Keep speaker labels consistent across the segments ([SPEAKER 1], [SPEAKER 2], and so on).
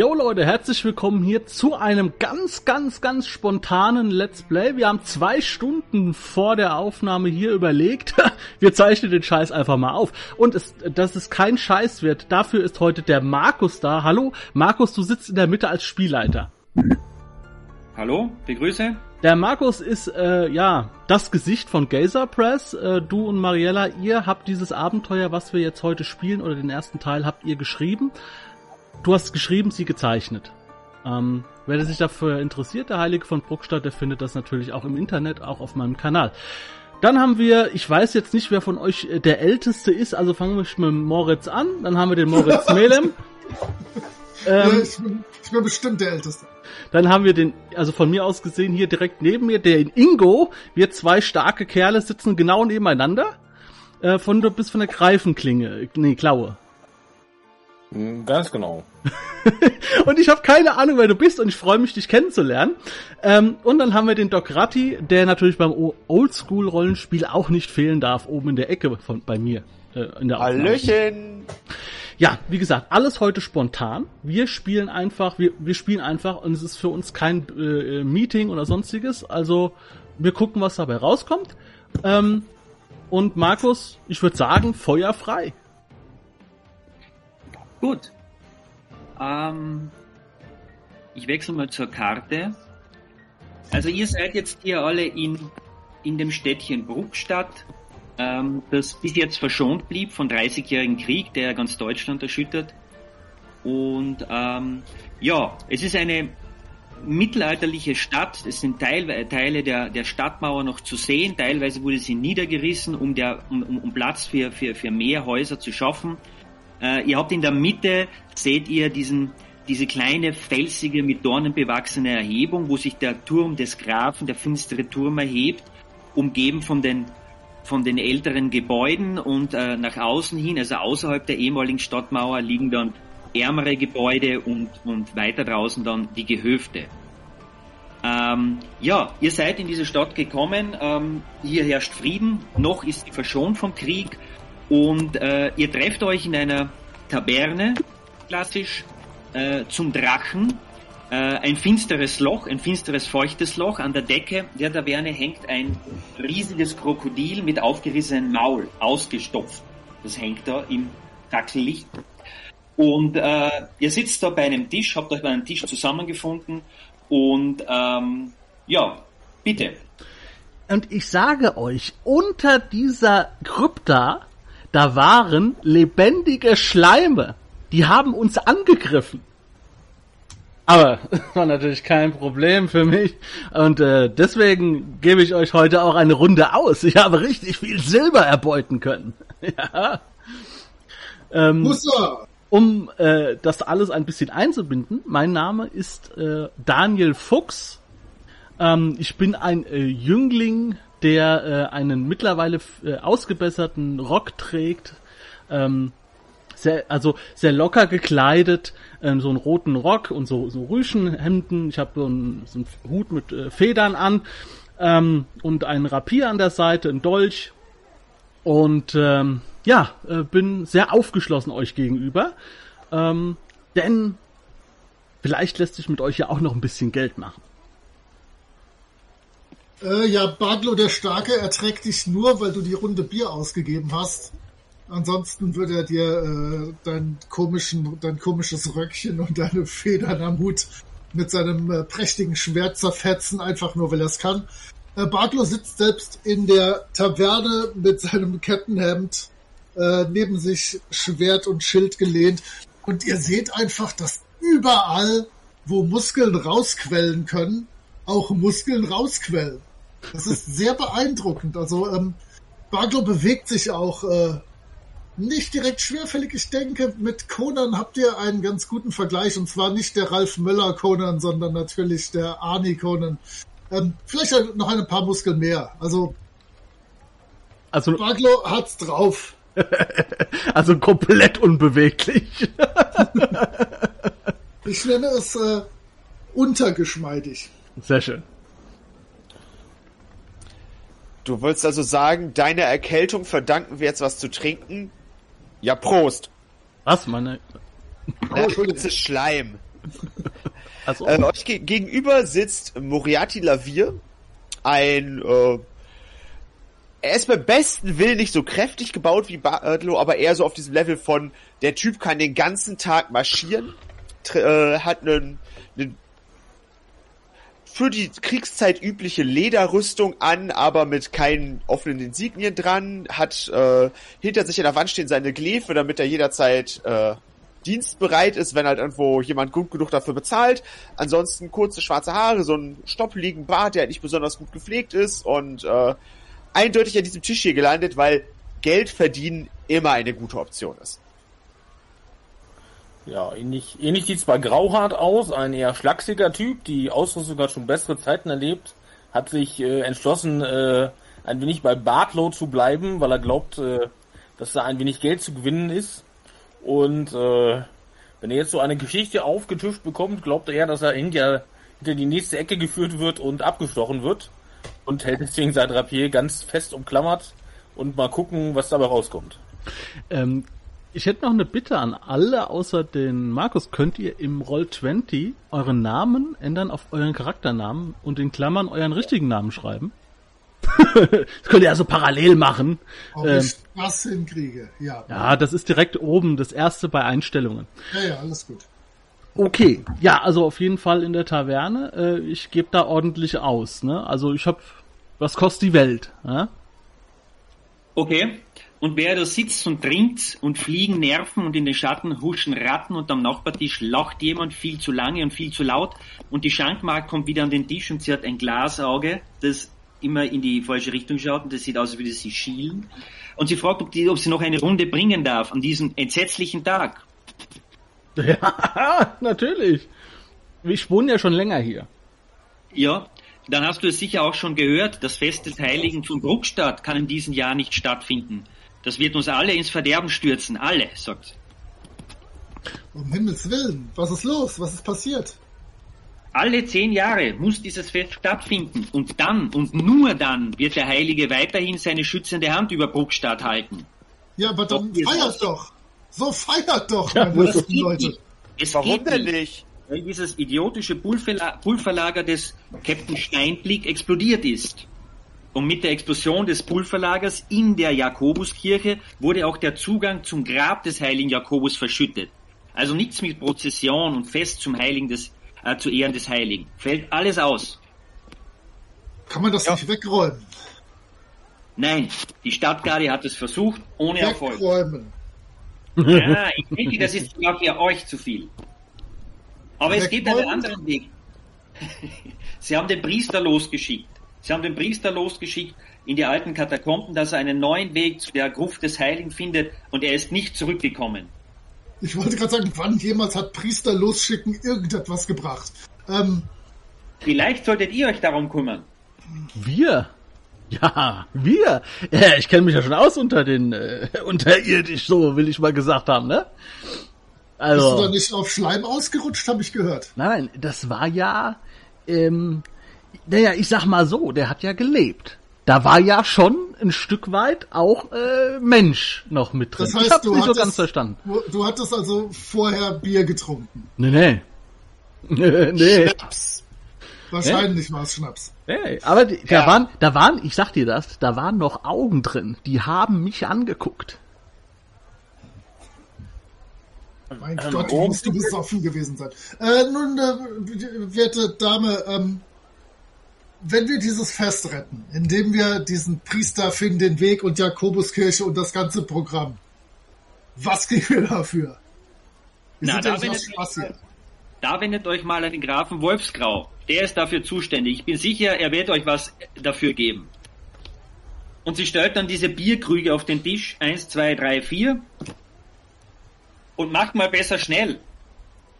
[SPEAKER 1] Yo Leute, herzlich willkommen hier zu einem ganz, ganz, ganz spontanen Let's Play. Wir haben zwei Stunden vor der Aufnahme hier überlegt, wir zeichnen den Scheiß einfach mal auf. Und es, dass es kein Scheiß wird, dafür ist heute der Markus da. Hallo, Markus, du sitzt in der Mitte als Spielleiter.
[SPEAKER 2] Hallo, begrüße.
[SPEAKER 1] Der Markus ist äh, ja das Gesicht von Gazer Press. Äh, du und Mariella, ihr habt dieses Abenteuer, was wir jetzt heute spielen, oder den ersten Teil, habt ihr geschrieben. Du hast geschrieben, sie gezeichnet. Ähm, wer sich dafür interessiert, der Heilige von Bruckstadt, der findet das natürlich auch im Internet, auch auf meinem Kanal. Dann haben wir, ich weiß jetzt nicht, wer von euch äh, der Älteste ist, also fangen wir mit Moritz an. Dann haben wir den Moritz Melem.
[SPEAKER 3] ähm, ich, bin, ich bin bestimmt der Älteste.
[SPEAKER 1] Dann haben wir den, also von mir aus gesehen, hier direkt neben mir, der in Ingo. Wir zwei starke Kerle sitzen genau nebeneinander. Äh, von bis von der Greifenklinge, nee, Klaue.
[SPEAKER 2] Hm, ganz genau.
[SPEAKER 1] und ich habe keine Ahnung, wer du bist und ich freue mich, dich kennenzulernen. Ähm, und dann haben wir den Doc Ratti, der natürlich beim Oldschool-Rollenspiel auch nicht fehlen darf, oben in der Ecke von bei mir.
[SPEAKER 2] Äh, in der Hallöchen!
[SPEAKER 1] Ja, wie gesagt, alles heute spontan. Wir spielen einfach, wir, wir spielen einfach und es ist für uns kein äh, Meeting oder sonstiges. Also wir gucken, was dabei rauskommt. Ähm, und Markus, ich würde sagen, Feuer frei.
[SPEAKER 2] Gut. Ähm, ich wechsle mal zur Karte. Also ihr seid jetzt hier alle in, in dem Städtchen Bruckstadt, ähm, das bis jetzt verschont blieb von 30-jährigen Krieg, der ganz Deutschland erschüttert. Und ähm, ja, es ist eine mittelalterliche Stadt. Es sind Teil, Teile der, der Stadtmauer noch zu sehen. Teilweise wurde sie niedergerissen, um, der, um, um Platz für, für, für mehr Häuser zu schaffen. Äh, ihr habt in der Mitte, seht ihr diesen, diese kleine felsige, mit Dornen bewachsene Erhebung, wo sich der Turm des Grafen, der finstere Turm erhebt, umgeben von den von den älteren Gebäuden und äh, nach außen hin, also außerhalb der ehemaligen Stadtmauer, liegen dann ärmere Gebäude und, und weiter draußen dann die Gehöfte. Ähm, ja, ihr seid in diese Stadt gekommen, ähm, hier herrscht Frieden, noch ist sie verschont vom Krieg und äh, ihr trefft euch in einer Taverne, klassisch, äh, zum Drachen. Äh, ein finsteres Loch, ein finsteres, feuchtes Loch. An der Decke der Taverne hängt ein riesiges Krokodil mit aufgerissenem Maul, ausgestopft. Das hängt da im Dackellicht. Und äh, ihr sitzt da bei einem Tisch, habt euch bei einem Tisch zusammengefunden und ähm, ja, bitte.
[SPEAKER 1] Und ich sage euch, unter dieser Krypta da waren lebendige Schleime. Die haben uns angegriffen. Aber war natürlich kein Problem für mich. Und äh, deswegen gebe ich euch heute auch eine Runde aus. Ich habe richtig viel Silber erbeuten können. ja. Ähm. Um äh, das alles ein bisschen einzubinden, mein Name ist äh, Daniel Fuchs. Ähm, ich bin ein äh, Jüngling der äh, einen mittlerweile äh, ausgebesserten Rock trägt, ähm, sehr, also sehr locker gekleidet, ähm, so einen roten Rock und so, so Rüschenhemden. Ich habe so einen, so einen Hut mit äh, Federn an ähm, und einen Rapier an der Seite, ein Dolch. Und ähm, ja, äh, bin sehr aufgeschlossen euch gegenüber, ähm, denn vielleicht lässt sich mit euch ja auch noch ein bisschen Geld machen.
[SPEAKER 3] Äh, ja, Baglo der Starke erträgt dich nur, weil du die Runde Bier ausgegeben hast. Ansonsten würde er dir äh, dein, komischen, dein komisches Röckchen und deine Federn am Hut mit seinem äh, prächtigen Schwert zerfetzen, einfach nur weil er es kann. Äh, Bartlo sitzt selbst in der Taverne mit seinem Kettenhemd, äh, neben sich Schwert und Schild gelehnt. Und ihr seht einfach, dass überall, wo Muskeln rausquellen können, auch Muskeln rausquellen. Das ist sehr beeindruckend. Also ähm, Baglo bewegt sich auch äh, nicht direkt schwerfällig. Ich denke, mit Conan habt ihr einen ganz guten Vergleich. Und zwar nicht der Ralf Möller Conan, sondern natürlich der Arnie Conan. Ähm, vielleicht noch ein paar Muskeln mehr. Also,
[SPEAKER 1] Also,
[SPEAKER 3] Baglo hat's drauf.
[SPEAKER 1] also komplett unbeweglich.
[SPEAKER 3] Ich nenne es äh, untergeschmeidig.
[SPEAKER 1] Sehr schön.
[SPEAKER 4] Du willst also sagen, deiner Erkältung verdanken wir jetzt was zu trinken? Ja, Prost.
[SPEAKER 1] Was, meine?
[SPEAKER 3] Oh.
[SPEAKER 4] Das ist Schleim.
[SPEAKER 1] Also,
[SPEAKER 4] Äh, euch ge gegenüber sitzt Moriarty Lavier, ein, äh, er ist beim besten Willen nicht so kräftig gebaut wie Bartlow, aber eher so auf diesem Level von, der Typ kann den ganzen Tag marschieren, äh, hat einen, einen für die Kriegszeit übliche Lederrüstung an, aber mit keinen offenen Insignien dran, hat äh, hinter sich an der Wand stehen seine Glefe, damit er jederzeit äh, dienstbereit ist, wenn halt irgendwo jemand gut genug dafür bezahlt. Ansonsten kurze schwarze Haare, so ein stoppeligen Bart, der halt nicht besonders gut gepflegt ist und äh, eindeutig an diesem Tisch hier gelandet, weil Geld verdienen immer eine gute Option ist.
[SPEAKER 5] Ja, ähnlich, ähnlich sieht's bei Grauhart aus, ein eher schlachsiger Typ, die Ausrüstung hat schon bessere Zeiten erlebt, hat sich äh, entschlossen, äh, ein wenig bei Bartlow zu bleiben, weil er glaubt, äh, dass da ein wenig Geld zu gewinnen ist. Und äh, wenn er jetzt so eine Geschichte aufgetischt bekommt, glaubt er, dass er hinter, hinter die nächste Ecke geführt wird und abgestochen wird. Und hält deswegen sein Rapier ganz fest umklammert und mal gucken, was dabei rauskommt.
[SPEAKER 1] ähm, ich hätte noch eine Bitte an alle außer den Markus. Könnt ihr im Roll20 euren Namen ändern auf euren Charakternamen und in Klammern euren richtigen Namen schreiben? das könnt ihr also parallel machen.
[SPEAKER 3] Ob
[SPEAKER 1] Ähm,
[SPEAKER 3] ich das hinkriege. Ja.
[SPEAKER 1] ja, das ist direkt oben das erste bei Einstellungen.
[SPEAKER 3] ja, ja, alles gut.
[SPEAKER 1] Okay, ja, also auf jeden Fall in der Taverne. Äh, ich gebe da ordentlich aus. Ne? Also ich habe, was kostet die Welt? Ja?
[SPEAKER 2] Okay. Und wer da sitzt und trinkt und fliegen Nerven und in den Schatten huschen Ratten und am Nachbartisch lacht jemand viel zu lange und viel zu laut und die Schankmarkt kommt wieder an den Tisch und sie hat ein Glasauge, das immer in die falsche Richtung schaut und das sieht aus, als würde sie schielen. Und sie fragt, ob, die, ob sie noch eine Runde bringen darf an diesem entsetzlichen Tag.
[SPEAKER 1] Ja, natürlich. Ich wohne ja schon länger hier.
[SPEAKER 2] Ja, dann hast du es sicher auch schon gehört, das Fest des Heiligen von Bruckstadt kann in diesem Jahr nicht stattfinden. Das wird uns alle ins Verderben stürzen, alle, sagt sie.
[SPEAKER 3] Um Himmels Willen. Was ist los? Was ist passiert?
[SPEAKER 2] Alle zehn Jahre muss dieses Fest stattfinden und dann und nur dann wird der Heilige weiterhin seine schützende Hand über Bruckstadt halten.
[SPEAKER 3] Ja, aber dann
[SPEAKER 2] Doch,
[SPEAKER 3] feiert doch. So feiert doch,
[SPEAKER 1] Ja,
[SPEAKER 3] meine besten Leute.
[SPEAKER 2] nicht. Es
[SPEAKER 4] Warum
[SPEAKER 2] geht
[SPEAKER 4] denn
[SPEAKER 2] nicht? Weil dieses idiotische Pulverla Pulverlager des Captain Steinblick explodiert ist. Und mit der Explosion des Pulverlagers in der Jakobuskirche wurde auch der Zugang zum Grab des heiligen Jakobus verschüttet. Also nichts mit Prozession und Fest zum Heiligen des, äh, zu Ehren des Heiligen. Fällt alles aus.
[SPEAKER 3] Kann man das nicht wegräumen?
[SPEAKER 2] Nein, die Stadtgarde hat es versucht, ohne Erfolg.
[SPEAKER 3] Wegräumen.
[SPEAKER 2] Ja, ich denke, das ist sogar für euch zu viel. Aber es gibt einen
[SPEAKER 3] Wegräumen?
[SPEAKER 2] anderen Weg. Sie haben den Priester losgeschickt. Sie haben den Priester losgeschickt in die alten Katakomben, dass er einen neuen Weg zu der Gruft des Heiligen findet und er ist nicht zurückgekommen.
[SPEAKER 3] Ich wollte gerade sagen, wann jemals hat Priester losschicken irgendetwas gebracht? Ähm,
[SPEAKER 2] Vielleicht solltet ihr euch darum kümmern.
[SPEAKER 1] Wir? Ja, wir. Ja, ich kenne mich ja schon aus unter den äh, unterirdisch, so will ich mal gesagt haben, ne?
[SPEAKER 3] bist du da
[SPEAKER 1] Also,
[SPEAKER 3] nicht auf Schleim ausgerutscht, habe ich gehört.
[SPEAKER 1] nein, das war ja, ähm, naja, ich sag mal so, der hat ja gelebt. Da war ja schon ein Stück weit auch äh, Mensch noch mit drin.
[SPEAKER 3] Das heißt,
[SPEAKER 1] ich hab's
[SPEAKER 3] du
[SPEAKER 1] nicht so
[SPEAKER 3] hattest,
[SPEAKER 1] ganz verstanden.
[SPEAKER 3] Du, du hattest also vorher Bier getrunken.
[SPEAKER 1] Nee, nee. nee.
[SPEAKER 4] Psst.
[SPEAKER 3] Wahrscheinlich war es Schnaps.
[SPEAKER 1] Nee, aber die, da
[SPEAKER 4] Ja.
[SPEAKER 1] waren, da waren, ich sag dir das, da waren noch Augen drin. Die haben mich angeguckt.
[SPEAKER 3] Mein
[SPEAKER 5] Ähm,
[SPEAKER 3] Gott,
[SPEAKER 5] oh.
[SPEAKER 3] musst du besoffen gewesen sein. Äh, nun, äh, werte Dame, ähm, wenn wir dieses Fest retten, indem wir diesen Priester finden, den Weg und Jakobuskirche und das ganze Programm, was kriegen wir dafür? Wir
[SPEAKER 2] Na, da
[SPEAKER 3] Spaß hier.
[SPEAKER 2] Da wendet euch mal an den Grafen Wolfsgrau. Der ist dafür zuständig. Ich bin sicher, er wird euch was dafür geben. Und sie stellt dann diese Bierkrüge auf den Tisch. Eins, zwei, drei, vier. Und macht mal besser schnell.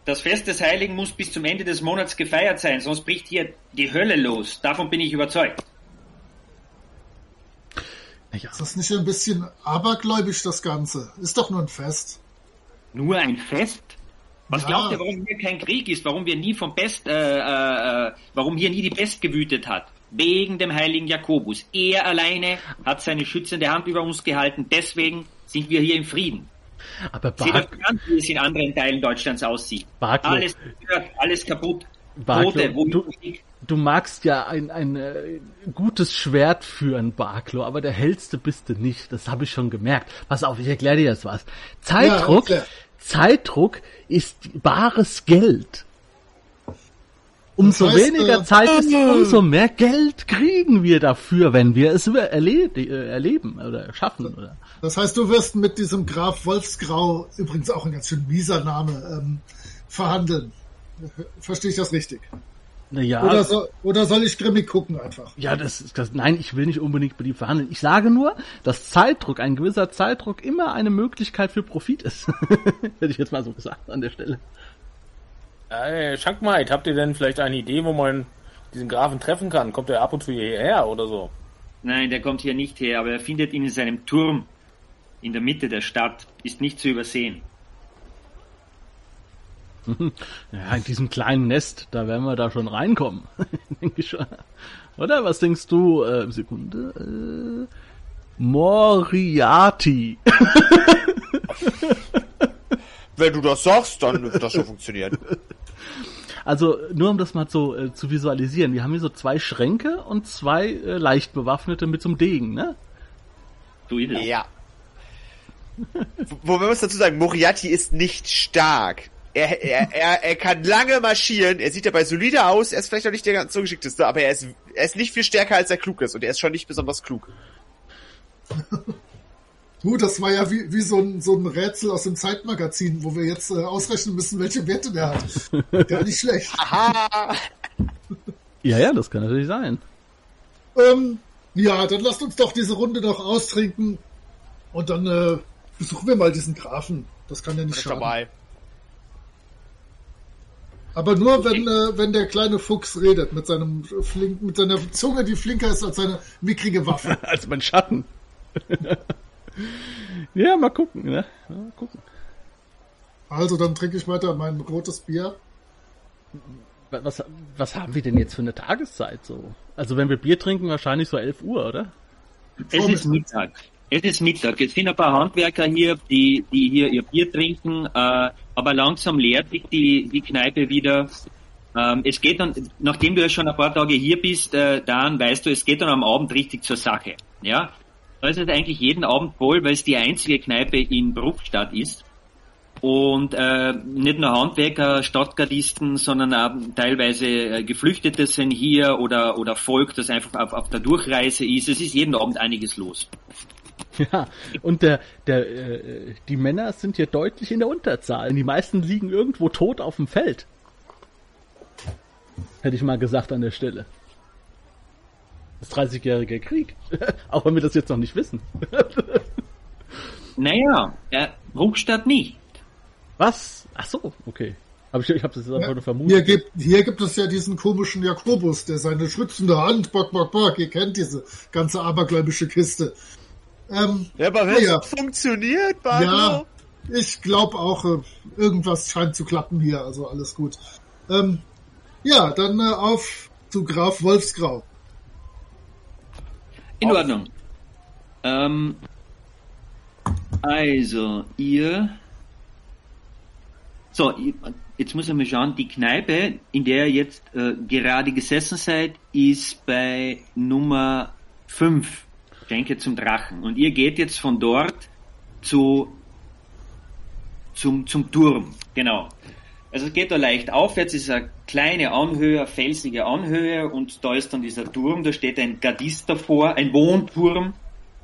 [SPEAKER 2] Das Fest des Heiligen muss bis zum Ende des Monats gefeiert sein, sonst bricht hier die Hölle los. Davon bin ich überzeugt.
[SPEAKER 3] Ja. Ist das nicht ein bisschen abergläubisch, das Ganze? Ist doch nur ein Fest.
[SPEAKER 2] Nur ein Fest? Was ja. glaubt ihr, warum hier kein Krieg ist? Warum wir nie vom Pest, äh, äh, äh, warum hier nie die Pest gewütet hat? Wegen dem heiligen Jakobus. Er alleine hat seine schützende Hand über uns gehalten. Deswegen sind wir hier im Frieden. Aber an, wie es in anderen Teilen Deutschlands aussieht. Barklo, alles, alles kaputt.
[SPEAKER 1] Barklo, Tote, wo du, du magst ja ein, ein äh, gutes Schwert führen, Barklo, aber der hellste bist du nicht. Das habe ich schon gemerkt. Pass auf, ich erkläre dir jetzt was. Zeitdruck, ja, Zeitdruck ist bares Geld. Umso das heißt, weniger äh, Zeit ist, umso mehr Geld kriegen wir dafür, wenn wir es äh, erleben oder schaffen. Oder?
[SPEAKER 3] Das heißt, du wirst mit diesem Graf Wolfsgrau, übrigens auch ein ganz schön mieser Name, ähm, verhandeln. Verstehe ich das richtig? Ja. Oder, so, oder soll ich grimmig gucken einfach?
[SPEAKER 1] Ja, das, das, nein, ich will nicht unbedingt mit ihm verhandeln. Ich sage nur, dass Zeitdruck, ein gewisser Zeitdruck immer eine Möglichkeit für Profit ist. Hätte ich jetzt mal so gesagt an der Stelle.
[SPEAKER 5] Hey, Schankmeit, habt ihr denn vielleicht eine Idee, wo man diesen Grafen treffen kann? Kommt er ab und zu hierher oder so?
[SPEAKER 2] Nein, der kommt hier nicht her, aber er findet ihn in seinem Turm in der Mitte der Stadt. Ist nicht zu übersehen.
[SPEAKER 1] Ja, in diesem kleinen Nest, da werden wir da schon reinkommen. denke ich schon. Oder was denkst du? Äh, Sekunde. Äh, Moriarty.
[SPEAKER 4] Wenn du das sagst, dann wird das schon funktionieren.
[SPEAKER 1] Also nur um das mal so äh, zu visualisieren, wir haben hier so zwei Schränke und zwei äh, leicht bewaffnete mit so einem Degen, ne?
[SPEAKER 4] Du Ja. Wo wir muss dazu sagen, Moriarty ist nicht stark. Er, er, er, er kann lange marschieren, er sieht dabei solide aus, er ist vielleicht auch nicht der ganz so geschickteste, aber er ist, er ist nicht viel stärker als er klug ist und er ist schon nicht besonders klug.
[SPEAKER 3] Gut, das war ja wie, wie so, ein, so ein Rätsel aus dem Zeitmagazin, wo wir jetzt äh, ausrechnen müssen, welche Werte der hat. Gar nicht schlecht.
[SPEAKER 1] ja, ja, das kann natürlich sein.
[SPEAKER 3] Ähm, ja, dann lasst uns doch diese Runde noch austrinken und dann äh, besuchen wir mal diesen Grafen. Das kann ja nicht schaden. Dabei. Aber nur wenn, äh, wenn der kleine Fuchs redet mit seinem flink, mit seiner Zunge, die flinker ist als seine mickrige Waffe.
[SPEAKER 1] als mein Schatten. Ja, mal gucken, ne? Mal gucken.
[SPEAKER 3] Also, dann trinke ich weiter mein rotes Bier.
[SPEAKER 1] Was, was haben wir denn jetzt für eine Tageszeit so? Also, wenn wir Bier trinken, wahrscheinlich so 11 Uhr, oder?
[SPEAKER 2] Es ist Mittag. Es ist Mittag. Es sind ein paar Handwerker hier, die, die hier ihr Bier trinken, äh, aber langsam leert sich die, die Kneipe wieder. Ähm, es geht dann, nachdem du ja schon ein paar Tage hier bist, äh, dann weißt du, es geht dann am Abend richtig zur Sache. Ja, da ist es eigentlich jeden Abend voll, weil es die einzige Kneipe in Bruchstadt ist. Und äh, nicht nur Handwerker, Stadtgardisten, sondern auch teilweise äh, Geflüchtete sind hier oder, oder Volk, das einfach auf, auf der Durchreise ist. Es ist jeden Abend einiges los.
[SPEAKER 1] Ja, und der, der, äh, die Männer sind hier deutlich in der Unterzahl. Die meisten liegen irgendwo tot auf dem Feld. Hätte ich mal gesagt an der Stelle. Das 30-jährige Krieg. Auch wenn wir das jetzt noch nicht wissen.
[SPEAKER 2] naja, äh, Ruckstadt nicht.
[SPEAKER 1] Was? Ach so, okay. Aber ich, ich habe das jetzt einfach
[SPEAKER 3] ja,
[SPEAKER 1] nur vermutet.
[SPEAKER 3] Hier gibt, hier gibt es ja diesen komischen Jakobus, der seine schützende Hand, bock, bock, bock, ihr kennt diese ganze abergläubische Kiste.
[SPEAKER 4] Ähm, ja, aber wenn ja. es funktioniert, Bardo. Ja,
[SPEAKER 3] ich glaube auch, äh, irgendwas scheint zu klappen hier, also alles gut. Ähm, ja, dann äh, auf zu Graf Wolfsgrau.
[SPEAKER 2] In. Ordnung. Ähm, also, ihr. So, jetzt muss ich mal schauen, die Kneipe, in der ihr jetzt äh, gerade gesessen seid, ist bei Nummer 5. Schenke zum Drachen. Und ihr geht jetzt von dort zu, zum, zum Turm. Genau. Also es geht da leicht aufwärts, ist eine kleine Anhöhe, felsige Anhöhe und da ist dann dieser Turm, da steht ein Gardist davor, ein Wohnturm,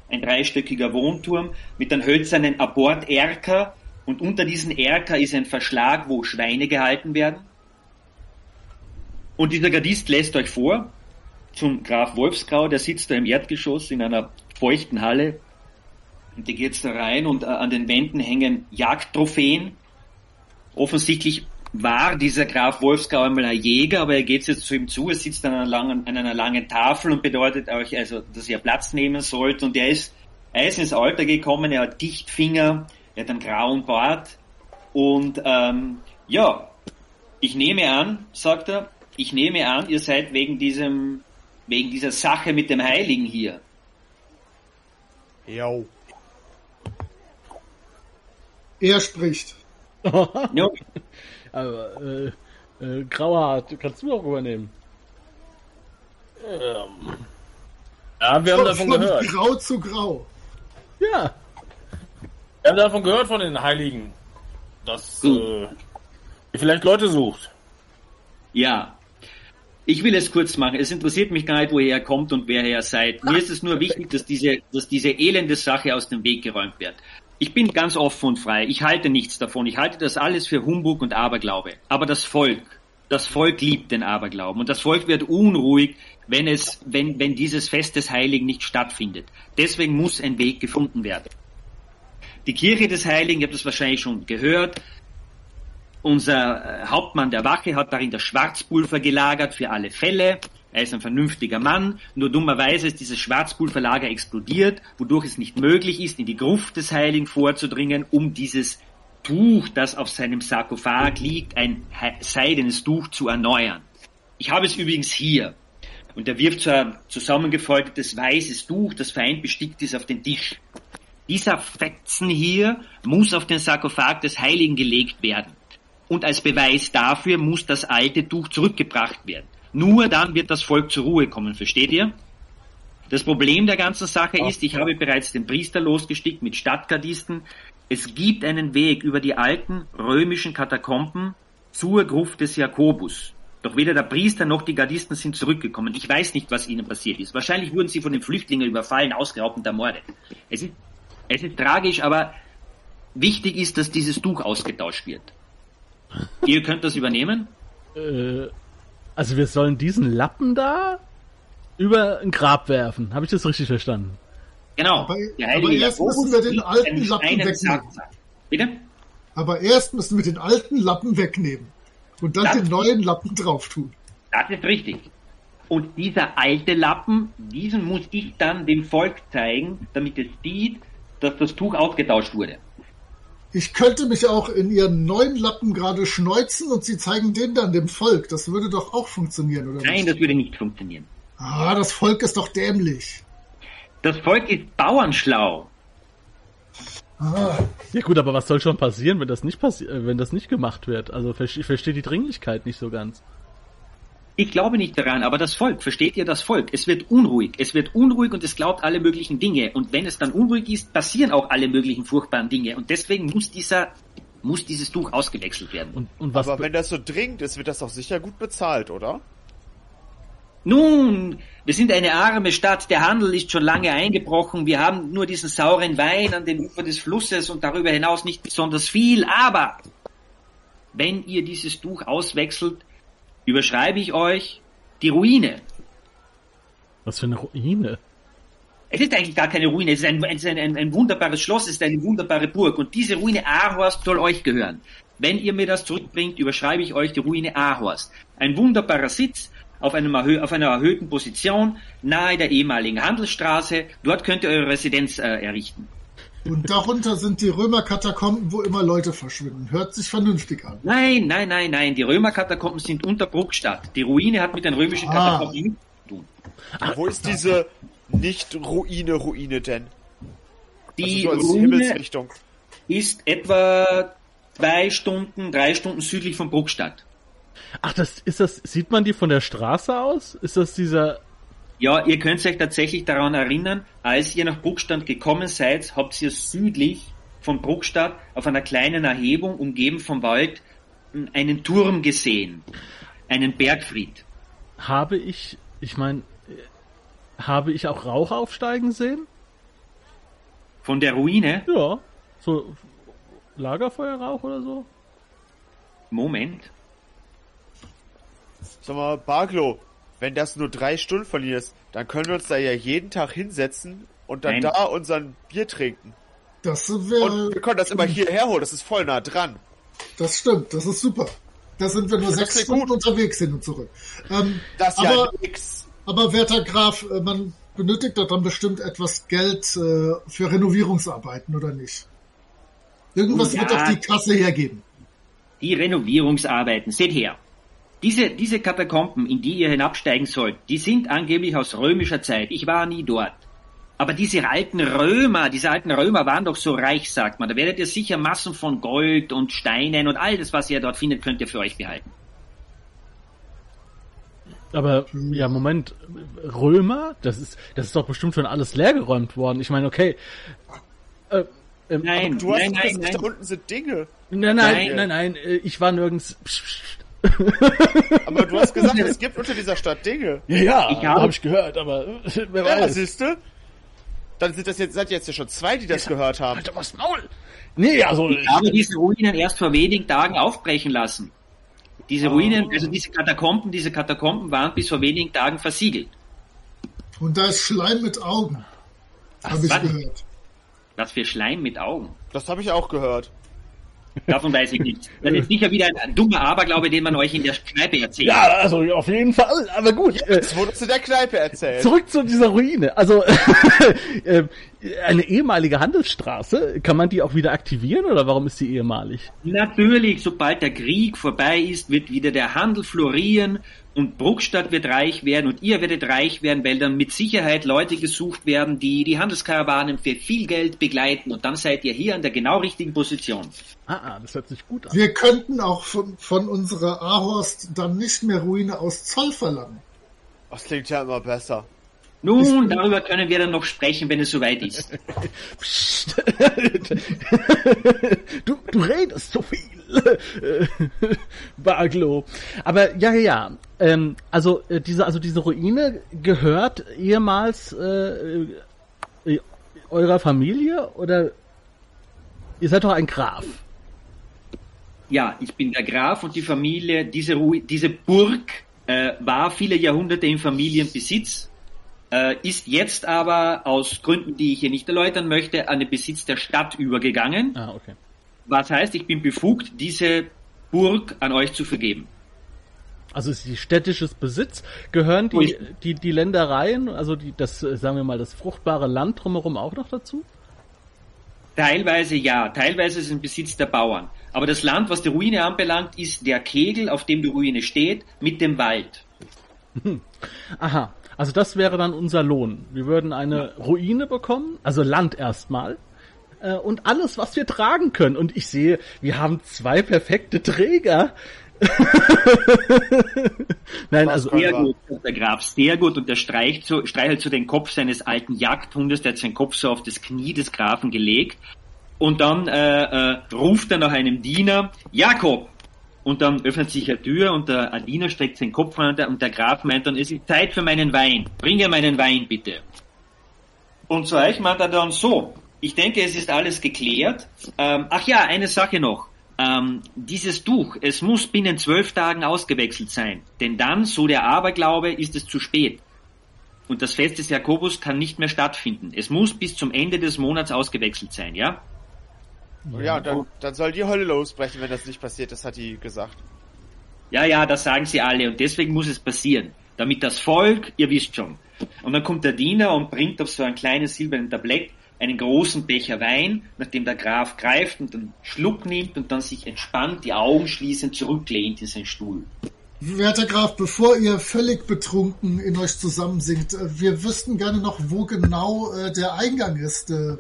[SPEAKER 2] ein dreistöckiger Wohnturm mit einem hölzernen Aborderker und unter diesem Erker ist ein Verschlag, wo Schweine gehalten werden. Und dieser Gardist lässt euch vor zum Graf Wolfsgrau, der sitzt da im Erdgeschoss in einer feuchten Halle. Und die geht's da rein und äh, an den Wänden hängen Jagdtrophäen. Offensichtlich war dieser Graf Wolfsgau einmal ein Jäger, aber er geht jetzt zu ihm zu, er sitzt an einer langen, an einer langen Tafel und bedeutet euch also, dass ihr Platz nehmen sollt und er ist, er ist ins Alter gekommen, er hat Dichtfinger, er hat einen grauen Bart und ähm, ja, ich nehme an, sagt er, ich nehme an, ihr seid wegen diesem, wegen dieser Sache mit dem Heiligen hier.
[SPEAKER 4] Jo.
[SPEAKER 3] Er spricht.
[SPEAKER 2] Ja,
[SPEAKER 1] Aber, äh, äh, Grauhart, kannst du auch übernehmen.
[SPEAKER 5] Ähm. Ja, wir haben davon
[SPEAKER 3] Von
[SPEAKER 5] gehört.
[SPEAKER 3] grau zu grau.
[SPEAKER 1] Ja.
[SPEAKER 5] Wir haben davon gehört von den Heiligen, dass
[SPEAKER 2] Gut.
[SPEAKER 5] äh, ihr vielleicht Leute sucht.
[SPEAKER 2] Ja. Ich will es kurz machen. Es interessiert mich gar nicht, woher er kommt und wer er seid. Mir ist es nur wichtig, dass diese, dass diese elende Sache aus dem Weg geräumt wird. Ich bin ganz offen und frei. Ich halte nichts davon. Ich halte das alles für Humbug und Aberglaube. Aber das Volk, das Volk liebt den Aberglauben und das Volk wird unruhig, wenn es, wenn, wenn dieses Fest des Heiligen nicht stattfindet. Deswegen muss ein Weg gefunden werden. Die Kirche des Heiligen, ihr habt das wahrscheinlich schon gehört, unser äh, Hauptmann der Wache hat darin das Schwarzpulver gelagert für alle Fälle. Er ist ein vernünftiger Mann. Nur dummerweise ist dieses Schwarzpulverlager explodiert, wodurch es nicht möglich ist, in die Gruft des Heiligen vorzudringen, um dieses Tuch, das auf seinem Sarkophag liegt, ein seidenes Tuch zu erneuern. Ich habe es übrigens hier. Und er wirft so ein zusammengefaltetes weißes Tuch, das fein bestickt ist, auf den Tisch. Dieser Fetzen hier muss auf den Sarkophag des Heiligen gelegt werden. Und als Beweis dafür muss das alte Tuch zurückgebracht werden. Nur dann wird das Volk zur Ruhe kommen, versteht ihr? Das Problem der ganzen Sache ist, ich habe bereits den Priester losgestickt mit Stadtgardisten. Es gibt einen Weg über die alten römischen Katakomben zur Gruft des Jakobus. Doch weder der Priester noch die Gardisten sind zurückgekommen. Ich weiß nicht, was ihnen passiert ist. Wahrscheinlich wurden sie von den Flüchtlingen überfallen, ausgeraubt und ermordet. Es ist, es ist tragisch, aber wichtig ist, dass dieses Tuch ausgetauscht wird. Ihr könnt das übernehmen?
[SPEAKER 1] Äh, also wir sollen diesen Lappen da über ein Grab werfen. Habe ich das richtig verstanden?
[SPEAKER 2] Genau.
[SPEAKER 3] Aber- aber erst
[SPEAKER 2] Jakobus
[SPEAKER 3] müssen wir den alten Lappen wegnehmen.
[SPEAKER 2] Bitte?
[SPEAKER 3] Aber erst müssen wir den alten Lappen wegnehmen. Und dann
[SPEAKER 2] Das-
[SPEAKER 3] den neuen Lappen drauf tun.
[SPEAKER 2] Das ist richtig. Und dieser alte Lappen, diesen muss ich dann dem Volk zeigen, damit es sieht, dass das Tuch ausgetauscht wurde.
[SPEAKER 3] Ich könnte mich auch in ihren neuen Lappen gerade schneuzen und sie zeigen den dann dem Volk. Das würde doch auch funktionieren, oder
[SPEAKER 2] Nein,
[SPEAKER 3] nicht?
[SPEAKER 2] das würde nicht funktionieren.
[SPEAKER 3] Ah, das Volk ist doch dämlich.
[SPEAKER 2] Das Volk ist bauernschlau.
[SPEAKER 3] Ah,
[SPEAKER 1] Ja gut, aber was soll schon passieren, wenn das nicht passi äh, wenn das nicht gemacht wird? Also ich verstehe die Dringlichkeit nicht so ganz.
[SPEAKER 2] Ich glaube nicht daran, aber das Volk, versteht ihr das Volk? Es wird unruhig. Es wird unruhig und es glaubt alle möglichen Dinge. Und wenn es dann unruhig ist, passieren auch alle möglichen furchtbaren Dinge. Und deswegen muss dieser, muss dieses Tuch ausgewechselt werden.
[SPEAKER 1] Und, und was
[SPEAKER 4] Aber wenn das so dringend ist, wird das doch sicher gut bezahlt, oder?
[SPEAKER 2] Nun, wir sind eine arme Stadt, der Handel ist schon lange eingebrochen, wir haben nur diesen sauren Wein an den Ufer des Flusses und darüber hinaus nicht besonders viel, aber wenn ihr dieses Tuch auswechselt, überschreibe ich euch die Ruine.
[SPEAKER 1] was für eine Ruine?
[SPEAKER 2] Es ist eigentlich gar keine Ruine, es ist ein, es ist ein, ein, ein wunderbares Schloss, es ist eine wunderbare Burg und diese Ruine Ahorst soll euch gehören. Wenn ihr mir das zurückbringt, überschreibe ich euch die Ruine Ahorst. Ein wunderbarer Sitz auf, einem erhö auf einer erhöhten Position nahe der ehemaligen Handelsstraße. Dort könnt ihr eure Residenz äh, errichten.
[SPEAKER 3] Und darunter sind die Römerkatakomben, wo immer Leute verschwinden. Hört sich vernünftig an.
[SPEAKER 2] Nein, nein, nein, nein, die Römerkatakomben sind unter Bruckstadt. Die Ruine hat mit den römischen
[SPEAKER 3] Ah.
[SPEAKER 2] Katakomben nichts zu tun.
[SPEAKER 4] Wo ist diese Nicht-Ruine-Ruine denn?
[SPEAKER 2] Die
[SPEAKER 4] also so
[SPEAKER 2] Ruine
[SPEAKER 4] Himmelsrichtung.
[SPEAKER 2] ist etwa zwei Stunden, drei Stunden südlich von Bruckstadt.
[SPEAKER 1] Ach, das ist das. Sieht man die von der Straße aus? Ist das dieser?
[SPEAKER 2] Ja, ihr könnt euch tatsächlich daran erinnern, als ihr nach Bruckstadt gekommen seid, habt ihr südlich von Bruckstadt auf einer kleinen Erhebung, umgeben vom Wald, einen Turm gesehen. Einen Bergfried.
[SPEAKER 1] Habe ich? Ich meine, habe ich auch Rauch aufsteigen sehen?
[SPEAKER 2] Von der Ruine,
[SPEAKER 1] Ja, so Lagerfeuerrauch oder so.
[SPEAKER 2] Moment,
[SPEAKER 4] Sag mal, Barglo, wenn das nur drei Stunden verliehen ist, dann können wir uns da ja jeden Tag hinsetzen und dann
[SPEAKER 2] Nein.
[SPEAKER 4] da unseren Bier trinken.
[SPEAKER 3] Das
[SPEAKER 4] Und
[SPEAKER 3] wäre,
[SPEAKER 4] wir können das immer hierher holen, das ist voll nah dran.
[SPEAKER 3] das stimmt, das ist super. Da sind wir nur
[SPEAKER 4] Das
[SPEAKER 3] sechs Stunden
[SPEAKER 4] gut.
[SPEAKER 3] unterwegs hin und zurück. Ähm,
[SPEAKER 4] Das ist ja
[SPEAKER 3] aber,
[SPEAKER 4] nix.
[SPEAKER 3] aber werter Graf, äh, man benötigt doch dann bestimmt etwas Geld äh, für Renovierungsarbeiten, oder nicht? Irgendwas
[SPEAKER 2] Oh,
[SPEAKER 3] wird
[SPEAKER 2] ja.
[SPEAKER 3] doch die Kasse hergeben.
[SPEAKER 2] Die Renovierungsarbeiten, seht her. Diese, diese Katakomben, in die ihr hinabsteigen sollt, die sind angeblich aus römischer Zeit. Ich war nie dort. Aber diese alten Römer, diese alten Römer waren doch so reich, sagt man. Da werdet ihr sicher Massen von Gold und Steinen und all das, was ihr dort findet, könnt ihr für euch behalten.
[SPEAKER 1] Aber ja, Moment, Römer, das ist, das ist doch bestimmt schon alles leergeräumt worden. Ich meine, okay. Äh, ähm,
[SPEAKER 2] Nein,
[SPEAKER 4] Du hast
[SPEAKER 2] nein, nein,
[SPEAKER 4] gesagt, da
[SPEAKER 2] nein.
[SPEAKER 4] unten sind Dinge.
[SPEAKER 1] nein, nein,
[SPEAKER 2] Nein.
[SPEAKER 1] nein, nein, äh, ich war nirgends. Psch, psch.
[SPEAKER 4] Aber du hast gesagt, es gibt unter dieser Stadt Dinge.
[SPEAKER 1] Ja, ja,
[SPEAKER 2] Ich habe-
[SPEAKER 1] hab ich gehört, aber wer
[SPEAKER 4] Ja,
[SPEAKER 1] weiß.
[SPEAKER 4] siehste? Dann sind das jetzt, seid jetzt ja schon zwei, die das gehört haben.
[SPEAKER 1] Alter, was Maul? Nee, also
[SPEAKER 2] Ich habe diese Ruinen erst vor wenigen Tagen aufbrechen lassen. Diese Ruinen,
[SPEAKER 1] Oh.
[SPEAKER 2] also diese Katakomben, diese Katakomben waren bis vor wenigen Tagen versiegelt.
[SPEAKER 3] Und da ist Schleim mit Augen. Habe ich
[SPEAKER 2] was?
[SPEAKER 3] gehört.
[SPEAKER 2] Was für Schleim mit Augen.
[SPEAKER 4] Das habe ich auch gehört.
[SPEAKER 2] Davon weiß ich nichts. Das ist sicher wieder ein dummer Aberglaube, den man euch in der Kneipe erzählt.
[SPEAKER 1] ja, also auf jeden Fall. Aber gut, äh,
[SPEAKER 4] Das wurde uns in der Kneipe erzählt.
[SPEAKER 1] zurück zu dieser Ruine. Also äh, eine ehemalige Handelsstraße, kann man die auch wieder aktivieren oder warum ist sie ehemalig?
[SPEAKER 2] Natürlich, sobald der Krieg vorbei ist, wird wieder der Handel florieren und Bruckstadt wird reich werden und ihr werdet reich werden, weil dann mit Sicherheit Leute gesucht werden, die die Handelskarawanen für viel Geld begleiten und dann seid ihr hier an der genau richtigen Position.
[SPEAKER 1] Ah, ah, das hört sich gut an.
[SPEAKER 3] Wir könnten auch von, von unserer Ahorst dann nicht mehr Ruine aus Zoll verlangen.
[SPEAKER 4] Das klingt ja immer besser.
[SPEAKER 2] Nun, darüber können wir dann noch sprechen, wenn es soweit ist.
[SPEAKER 1] Psst. du, du redest so viel. Baglo. Aber ja, ja, ja. Ähm, also äh, diese, also diese Ruine gehört ehemals äh, äh, eurer Familie oder ihr seid doch ein Graf.
[SPEAKER 2] Ja, ich bin der Graf und die Familie, diese, Ru diese Burg äh, war viele Jahrhunderte im Familienbesitz, äh, ist jetzt aber aus Gründen, die ich hier nicht erläutern möchte, an den Besitz der Stadt übergegangen.
[SPEAKER 1] Ah, okay.
[SPEAKER 2] Was heißt, ich bin befugt, diese Burg an euch zu vergeben.
[SPEAKER 1] Also ist die städtisches Besitz, gehören die, die, die Ländereien, also die, das, äh, sagen wir mal, das fruchtbare Land drumherum auch noch dazu?
[SPEAKER 2] Teilweise ja, teilweise ist es im Besitz der Bauern. Aber das Land, was die Ruine anbelangt, ist der Kegel, auf dem die Ruine steht, mit dem Wald.
[SPEAKER 1] Aha, also das wäre dann unser Lohn. Wir würden eine Ruine bekommen, also Land erstmal. äh, Und alles, was wir tragen können. Und ich sehe, wir haben zwei perfekte Träger. Nein, also
[SPEAKER 2] Sehr gut, der Graf, sehr gut. Und er streicht so, streichelt so den Kopf seines alten Jagdhundes, der hat seinen Kopf so auf das Knie des Grafen gelegt. Und dann äh, äh, ruft er nach einem Diener, Jakob! Und dann öffnet sich eine Tür und der Diener streckt seinen Kopf an und der, und der Graf meint dann, es ist Zeit für meinen Wein. Bringe meinen Wein bitte. Und zu euch meint er dann so, ich denke, es ist alles geklärt. Ähm, ach ja, eine Sache noch. Ähm, dieses Tuch, es muss binnen zwölf Tagen ausgewechselt sein. Denn dann, so der Aberglaube, ist es zu spät. Und das Fest des Jakobus kann nicht mehr stattfinden. Es muss bis zum Ende des Monats ausgewechselt sein, ja?
[SPEAKER 4] Ja, dann, dann soll die Hölle losbrechen, wenn das nicht passiert, das hat die gesagt.
[SPEAKER 2] Ja, ja, das sagen sie alle und deswegen muss es passieren. Damit das Volk, ihr wisst schon. Und dann kommt der Diener und bringt auf so ein kleines silbernen Tablett einen großen Becher Wein, nachdem der Graf greift und einen Schluck nimmt und dann sich entspannt, die Augen schließend zurücklehnt in seinen Stuhl.
[SPEAKER 3] Werter Graf, bevor ihr völlig betrunken in euch zusammensinkt, äh, wir wüssten gerne noch, wo genau äh, der Eingang ist, äh,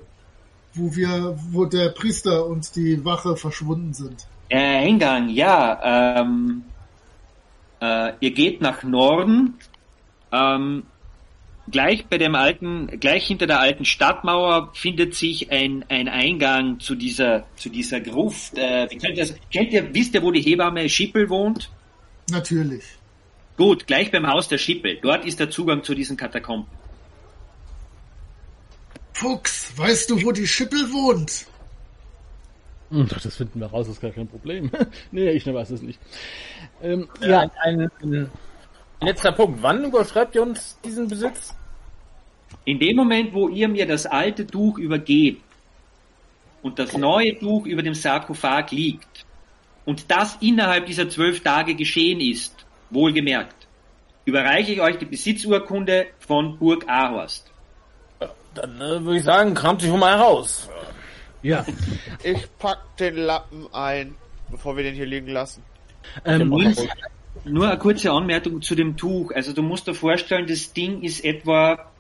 [SPEAKER 3] wo wir, wo der Priester und die Wache verschwunden sind.
[SPEAKER 2] Äh, Eingang, ja, ähm, äh, ihr geht nach Norden, ähm, gleich bei dem alten, gleich hinter der alten Stadtmauer findet sich ein, ein Eingang zu dieser, zu dieser Gruft. Äh, könnt ihr kennt ihr, wisst ihr, wo die Hebamme Schippel wohnt?
[SPEAKER 3] Natürlich.
[SPEAKER 2] Gut, gleich beim Haus der Schippel. Dort ist der Zugang zu diesen Katakomben.
[SPEAKER 3] Fuchs, weißt du, wo die Schippel wohnt?
[SPEAKER 1] Hm, das finden wir raus, ist gar kein Problem. nee, ich weiß es nicht. Ähm,
[SPEAKER 5] Ja,
[SPEAKER 1] ja,
[SPEAKER 5] ein, ein, ein letzter Punkt. Wann überschreibt ihr uns diesen Besitz?
[SPEAKER 2] In dem Moment, wo ihr mir das alte Tuch übergebt und das neue Tuch über dem Sarkophag liegt und das innerhalb dieser zwölf Tage geschehen ist, wohlgemerkt, überreiche ich euch die Besitzurkunde von Burg Ahorst.
[SPEAKER 5] Dann äh, würde ich sagen, kramt sich schon mal heraus.
[SPEAKER 1] Ja.
[SPEAKER 4] Ich pack den Lappen ein, bevor wir den hier liegen lassen.
[SPEAKER 1] Ähm,
[SPEAKER 2] Nils, nur eine kurze Anmerkung zu dem Tuch. Also du musst dir vorstellen, das Ding ist etwa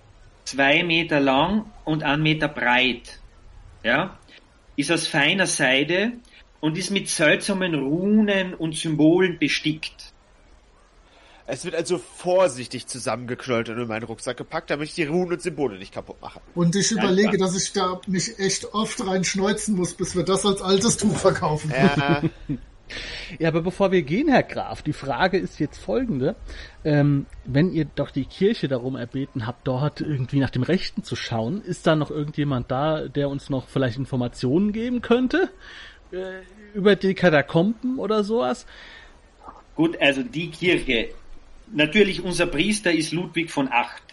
[SPEAKER 2] zwei Meter lang und ein Meter breit. Ja? Ist aus feiner Seide und ist mit seltsamen Runen und Symbolen bestickt.
[SPEAKER 4] Es wird also vorsichtig zusammengeknollt und in meinen Rucksack gepackt, damit ich die Runen und Symbole nicht kaputt mache.
[SPEAKER 3] Und ich überlege, dass ich da mich echt oft reinschneuzen muss, bis wir das als altes Tuch verkaufen.
[SPEAKER 4] Äh,
[SPEAKER 1] Ja, aber bevor wir gehen, Herr Graf, die Frage ist jetzt folgende. Ähm, wenn ihr doch die Kirche darum erbeten habt, dort irgendwie nach dem Rechten zu schauen, ist da noch irgendjemand da, der uns noch vielleicht Informationen geben könnte? Äh, über die Katakomben oder sowas?
[SPEAKER 2] Gut, also die Kirche. Natürlich, unser Priester ist Ludwig von Acht.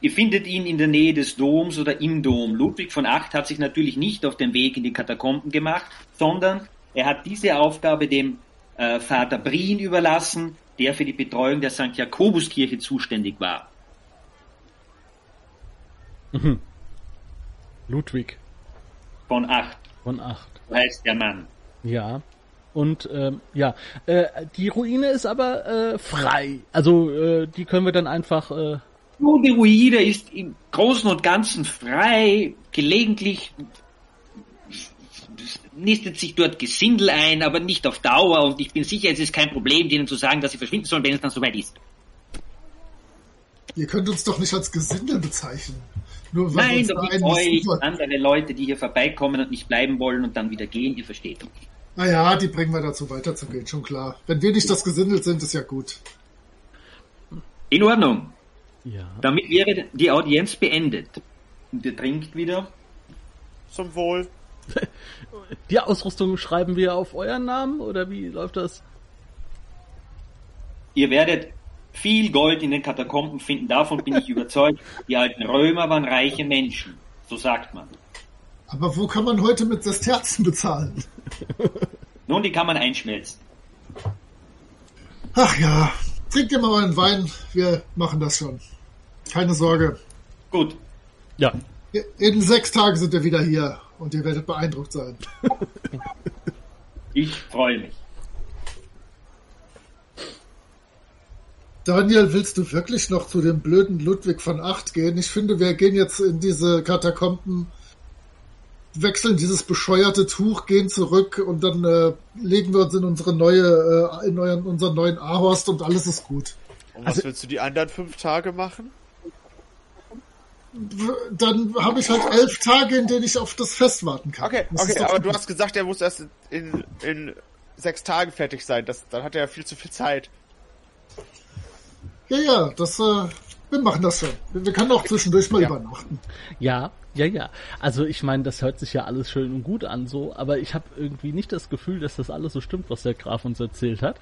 [SPEAKER 2] Ihr findet ihn in der Nähe des Doms oder im Dom. Ludwig von Acht hat sich natürlich nicht auf den Weg in die Katakomben gemacht, sondern er hat diese Aufgabe dem äh, Vater Brien überlassen, der für die Betreuung der St. Jakobuskirche zuständig war.
[SPEAKER 1] Ludwig
[SPEAKER 2] Von Acht,
[SPEAKER 1] von Acht.
[SPEAKER 2] so heißt der Mann.
[SPEAKER 1] Ja. Und ähm, ja, äh, die Ruine ist aber äh, frei. Also äh, die können wir dann einfach. Äh,
[SPEAKER 2] Nun, die Ruine ist im Großen und Ganzen frei, gelegentlich nistet sich dort Gesindel ein, aber nicht auf Dauer und ich bin sicher, es ist kein Problem, denen zu sagen, dass sie verschwinden sollen, wenn es dann soweit ist.
[SPEAKER 3] Ihr könnt uns doch nicht als Gesindel bezeichnen. Nur weil wir
[SPEAKER 2] Nein, doch nicht euch, andere Leute, die hier vorbeikommen und nicht bleiben wollen und dann wieder gehen, ihr versteht.
[SPEAKER 3] Naja, die bringen wir dazu weiterzugehen, schon klar. Wenn wir nicht das Gesindel sind, ist ja gut.
[SPEAKER 2] In Ordnung.
[SPEAKER 1] ja.
[SPEAKER 2] Damit wäre die Audienz beendet. Und ihr trinkt wieder.
[SPEAKER 4] zum Wohl.
[SPEAKER 1] Die Ausrüstung schreiben wir auf euren Namen oder wie läuft das?
[SPEAKER 2] Ihr werdet viel Gold in den Katakomben finden, davon bin ich überzeugt. Die alten Römer waren reiche Menschen, so sagt man.
[SPEAKER 3] Aber wo kann man heute mit Sesterzen bezahlen?
[SPEAKER 2] Nun, die kann man einschmelzen.
[SPEAKER 3] Ach ja, trinkt ihr mal euren Wein, wir machen das schon. Keine Sorge.
[SPEAKER 2] Gut,
[SPEAKER 1] Ja.
[SPEAKER 3] In sechs Tagen sind wir wieder hier und ihr werdet beeindruckt sein.
[SPEAKER 2] ich freue mich.
[SPEAKER 3] Daniel, willst du wirklich noch zu dem blöden Ludwig von Acht gehen? Ich finde, wir gehen jetzt in diese Katakomben, wechseln dieses bescheuerte Tuch, gehen zurück und dann äh, legen wir uns in unsere neue, äh, in euren, unseren neuen Ahorst und alles ist gut.
[SPEAKER 4] Und was
[SPEAKER 1] Also-
[SPEAKER 4] willst du die anderen fünf Tage machen?
[SPEAKER 3] Dann habe ich halt elf Tage, in denen ich auf das Fest warten kann.
[SPEAKER 4] Okay,
[SPEAKER 3] Das
[SPEAKER 4] okay, aber
[SPEAKER 3] gut.
[SPEAKER 4] du hast gesagt, er muss erst in, in sechs Tagen fertig sein. Das, dann hat er ja viel zu viel Zeit.
[SPEAKER 3] Ja, ja, das, äh, wir machen das schon. Wir, wir können auch zwischendurch mal
[SPEAKER 4] Ja.
[SPEAKER 3] übernachten.
[SPEAKER 1] Ja, ja, ja. Also ich meine, das hört sich ja alles schön und gut an so, aber ich habe irgendwie nicht das Gefühl, dass das alles so stimmt, was der Graf uns erzählt hat.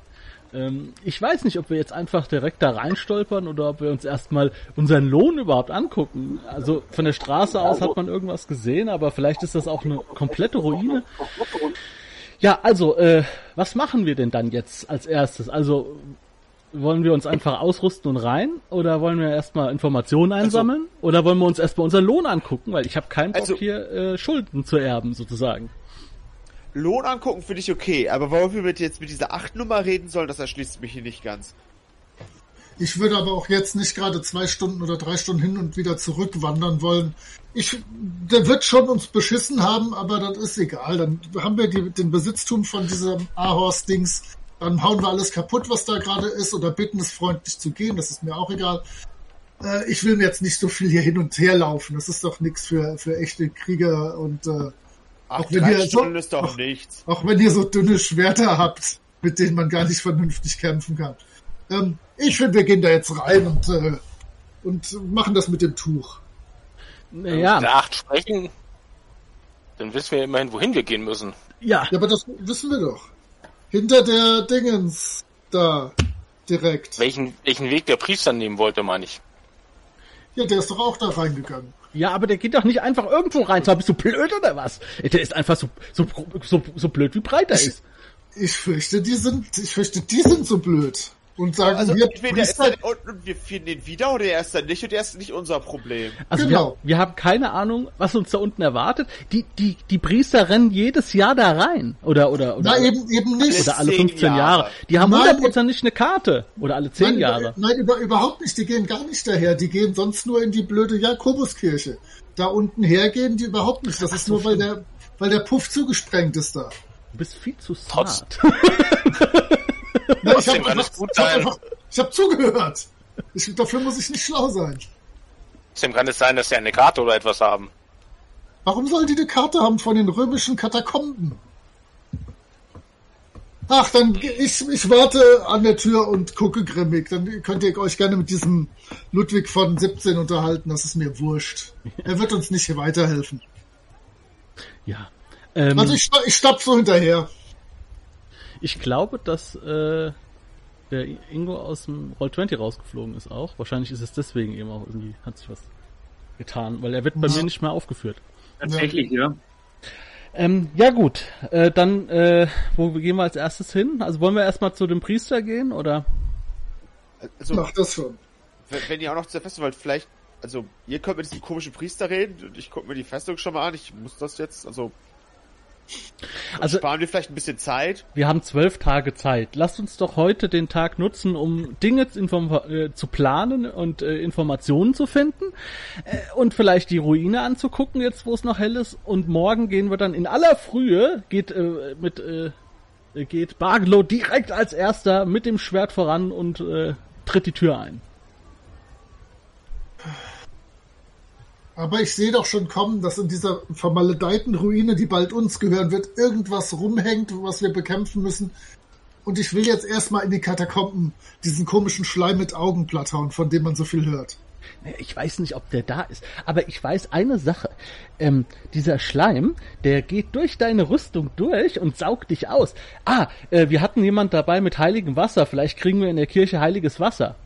[SPEAKER 1] Ähm, ich weiß nicht, ob wir jetzt einfach direkt da reinstolpern oder ob wir uns erstmal unseren Lohn überhaupt angucken. Also von der Straße aus hat man irgendwas gesehen, aber vielleicht ist das auch eine komplette Ruine. Ja, also, äh, was machen wir denn dann jetzt als erstes? Also, wollen wir uns einfach ausrüsten und rein? Oder wollen wir erstmal Informationen einsammeln? oder wollen wir uns erstmal unseren Lohn angucken? Weil ich habe keinen Bock
[SPEAKER 4] Also-
[SPEAKER 1] hier äh, Schulden zu erben, sozusagen.
[SPEAKER 4] Lohn angucken finde ich okay, aber warum wir mit jetzt mit dieser acht Nummer reden sollen, das erschließt mich hier nicht ganz.
[SPEAKER 3] Ich würde aber auch jetzt nicht gerade zwei Stunden oder drei Stunden hin und wieder zurückwandern wollen. Ich, der wird schon uns beschissen haben, aber das ist egal. Dann haben wir die, den Besitztum von diesem Ahorst-Dings. Dann hauen wir alles kaputt, was da gerade ist, oder bitten es freundlich zu gehen. Das ist mir auch egal. Äh, ich will mir jetzt nicht so viel hier hin und her laufen. Das ist doch nichts für, für echte Krieger und äh,
[SPEAKER 4] Ach,
[SPEAKER 3] Auch wenn ihr so-
[SPEAKER 4] Stunden ist doch nichts.
[SPEAKER 3] auch wenn ihr so dünne Schwerter habt, mit denen man gar nicht vernünftig kämpfen kann. Ähm, ich finde, wir gehen da jetzt rein und, äh, und machen das mit dem Tuch.
[SPEAKER 1] Naja,
[SPEAKER 5] Der acht sprechen, dann wissen wir immerhin, wohin wir gehen müssen.
[SPEAKER 1] ja,
[SPEAKER 3] Ja, aber das wissen wir doch. Hinter der Dingens da direkt.
[SPEAKER 5] Welchen, welchen Weg der Priester nehmen wollte, meine ich.
[SPEAKER 3] Ja, der ist doch auch da reingegangen.
[SPEAKER 1] Ja, aber der geht doch nicht einfach irgendwo rein. Zwar bist du blöd oder was? Der ist einfach so, so, so, so blöd, wie breit er ist.
[SPEAKER 3] Ich fürchte, die sind, ich fürchte, die sind so blöd. Und sagen,
[SPEAKER 4] Also
[SPEAKER 3] wir
[SPEAKER 4] entweder ist er und, und wir finden ihn wieder oder er ist dann nicht und er ist nicht unser Problem.
[SPEAKER 1] Also
[SPEAKER 3] Genau.
[SPEAKER 1] wir, wir haben keine Ahnung, was uns da unten erwartet. Die, die, die Priester rennen jedes Jahr da rein. Oder, oder, oder,
[SPEAKER 3] na eben, eben nicht.
[SPEAKER 1] oder alle
[SPEAKER 4] Zehn
[SPEAKER 1] 15 Jahre.
[SPEAKER 4] Jahre.
[SPEAKER 1] Die haben hundertprozentig eine Karte. Oder alle 10
[SPEAKER 3] nein,
[SPEAKER 1] Jahre.
[SPEAKER 3] Nein, über, überhaupt nicht. Die gehen gar nicht daher. Die gehen sonst nur in die blöde Jakobuskirche. Da unten hergehen die überhaupt nicht. Das ist
[SPEAKER 1] so,
[SPEAKER 3] nur, weil der, weil der Puff zugesprengt ist da.
[SPEAKER 1] Du bist viel zu smart.
[SPEAKER 3] Na, ich habe
[SPEAKER 6] kann es
[SPEAKER 3] einfach, ich hab
[SPEAKER 6] sein.
[SPEAKER 3] einfach, ich hab zugehört. Ich, dafür muss ich nicht schlau sein.
[SPEAKER 6] Trotzdem kann es sein, dass sie eine Karte oder etwas haben.
[SPEAKER 3] Warum soll die eine Karte haben von den römischen Katakomben? Ach, dann ich, ich warte an der Tür und gucke grimmig. Dann könnt ihr euch gerne mit diesem Ludwig von 17 unterhalten. Das ist mir wurscht. Er wird uns nicht weiterhelfen.
[SPEAKER 1] ja. Ähm,
[SPEAKER 3] Also ich, ich stapf so hinterher.
[SPEAKER 1] Ich glaube, dass äh, der Ingo aus dem Roll20 rausgeflogen ist auch. Wahrscheinlich ist es deswegen eben auch irgendwie, hat sich was getan, weil er wird bei
[SPEAKER 3] Ja.
[SPEAKER 1] mir nicht mehr aufgeführt.
[SPEAKER 2] Tatsächlich, ja.
[SPEAKER 1] Ähm, ja gut, äh, dann äh, wo gehen wir als erstes hin? Also wollen wir erstmal zu dem Priester gehen oder?
[SPEAKER 4] Also,
[SPEAKER 3] Mach das schon.
[SPEAKER 4] wenn, wenn ihr auch noch zur Festung wollt, vielleicht, also, ihr könnt mit diesem komischen Priester reden und ich gucke mir die Festung schon mal an. Ich muss das jetzt, also,
[SPEAKER 1] Also
[SPEAKER 4] sparen wir vielleicht ein bisschen Zeit.
[SPEAKER 1] wir haben zwölf Tage Zeit. Lasst uns doch heute den Tag nutzen, um Dinge äh, zu planen und äh, Informationen zu finden äh, und vielleicht die Ruine anzugucken, jetzt wo es noch hell ist. Und morgen gehen wir dann in aller Frühe, geht äh, mit äh, geht Barglow direkt als erster mit dem Schwert voran und äh, tritt die Tür ein.
[SPEAKER 3] Aber ich sehe doch schon kommen, dass in dieser vermaledeiten Ruine, die bald uns gehören wird, irgendwas rumhängt, was wir bekämpfen müssen. Und ich will jetzt erstmal in die Katakomben diesen komischen Schleim mit Augen platthauen, von dem man so viel hört.
[SPEAKER 1] Ich weiß nicht, ob der da ist, aber ich weiß eine Sache. Ähm, dieser Schleim, der geht durch deine Rüstung durch und saugt dich aus. Ah, äh, wir hatten jemand dabei mit heiligem Wasser. Vielleicht kriegen wir in der Kirche heiliges Wasser.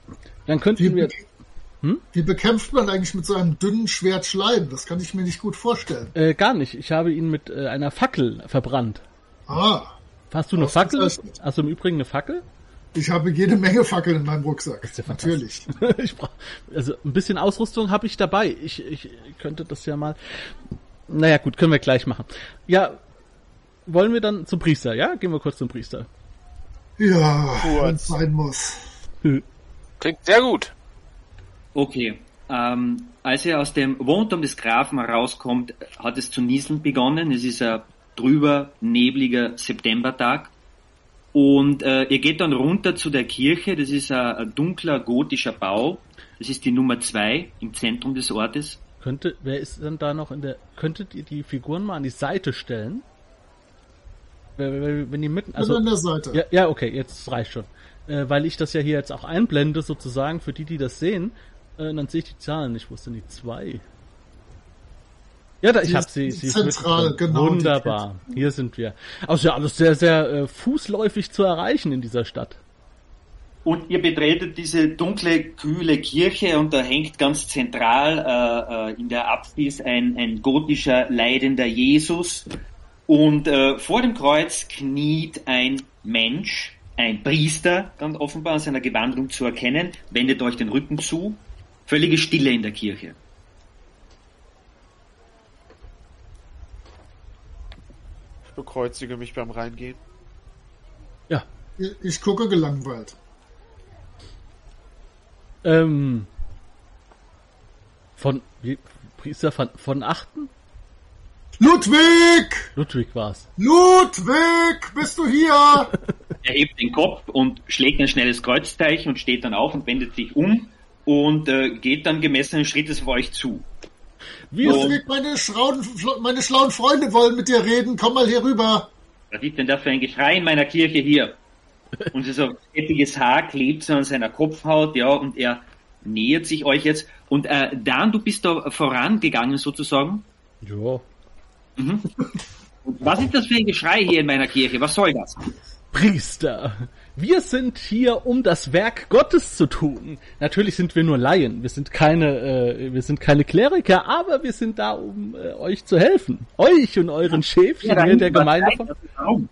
[SPEAKER 1] Dann könnten wir.
[SPEAKER 3] Wie bekämpft man eigentlich mit so einem dünnen Schwert Schleim? Das kann ich mir nicht gut vorstellen.
[SPEAKER 1] Äh, gar nicht. Ich habe ihn mit äh, einer Fackel verbrannt.
[SPEAKER 3] Ah,
[SPEAKER 1] Hast du eine Fackel? Hast du im Übrigen eine Fackel?
[SPEAKER 3] ich habe jede Menge Fackeln in meinem Rucksack.
[SPEAKER 1] ja
[SPEAKER 3] Natürlich.
[SPEAKER 1] ich brauch, also ein bisschen Ausrüstung habe ich dabei. Ich, ich könnte das ja mal. Naja, gut, können wir gleich machen. Ja, wollen wir dann zum Priester, ja? Gehen wir kurz zum Priester.
[SPEAKER 3] Ja, wenn es sein muss.
[SPEAKER 6] Klingt sehr gut.
[SPEAKER 2] Okay. Ähm, als er aus dem Wohnturm des Grafen herauskommt, hat es zu nieseln begonnen. Es ist ein drüber nebliger Septembertag. Und äh, ihr geht dann runter zu der Kirche. Das ist ein, ein dunkler gotischer Bau. Das ist die Nummer zwei im Zentrum des Ortes.
[SPEAKER 1] Könnte, wer ist denn da noch in der, könntet ihr die Figuren mal an die Seite stellen? Wenn, die mitten,
[SPEAKER 3] Also
[SPEAKER 1] also,
[SPEAKER 3] an der Seite.
[SPEAKER 1] ja, ja, okay, jetzt reicht schon. Äh, weil ich das ja hier jetzt auch einblende, sozusagen, für die, die das sehen, äh, dann sehe ich die Zahlen nicht. Wo ist denn die zwei? Ja, da, ich habe
[SPEAKER 3] ist
[SPEAKER 1] sie, sie ist
[SPEAKER 3] zentral, genau,
[SPEAKER 1] Wunderbar. Hier sind wir. Also ja, alles sehr, sehr äh, fußläufig zu erreichen in dieser Stadt.
[SPEAKER 2] Und ihr betretet diese dunkle, kühle Kirche und da hängt ganz zentral äh, äh, in der Apsis ein, ein gotischer, leidender Jesus. Und äh, vor dem Kreuz kniet ein Mensch, ein Priester, ganz offenbar an seiner Gewandung zu erkennen, wendet euch den Rücken zu. Völlige Stille in der Kirche.
[SPEAKER 4] Ich bekreuzige mich beim Reingehen.
[SPEAKER 1] Ja.
[SPEAKER 3] Ich, ich gucke gelangweilt.
[SPEAKER 1] Ähm, von, wie, Priester von, von Achten?
[SPEAKER 3] Ludwig!
[SPEAKER 1] Ludwig war's.
[SPEAKER 3] Ludwig! Bist du hier?
[SPEAKER 2] Er hebt den Kopf und schlägt ein schnelles Kreuzzeichen und steht dann auf und wendet sich um und äh, geht dann gemessenen Schrittes auf euch zu.
[SPEAKER 1] Wie ist,
[SPEAKER 3] Ludwig, meine, meine schlauen Freunde wollen mit dir reden. Komm mal hier rüber.
[SPEAKER 2] Was ist denn das für ein Geschrei in meiner Kirche hier? Und so fettiges Haar klebt so an seiner Kopfhaut, ja, und er nähert sich euch jetzt. Und äh, Dan, du bist da vorangegangen sozusagen.
[SPEAKER 1] ja.
[SPEAKER 2] Und was ist das für ein Geschrei hier in meiner Kirche? Was soll das?
[SPEAKER 1] Priester, wir sind hier, um das Werk Gottes zu tun. Natürlich sind wir nur Laien, wir sind keine, äh, wir sind keine Kleriker, aber wir sind da, um äh, euch zu helfen. Euch und euren Schäfchen
[SPEAKER 2] Ja,
[SPEAKER 1] hier der Gemeinde von...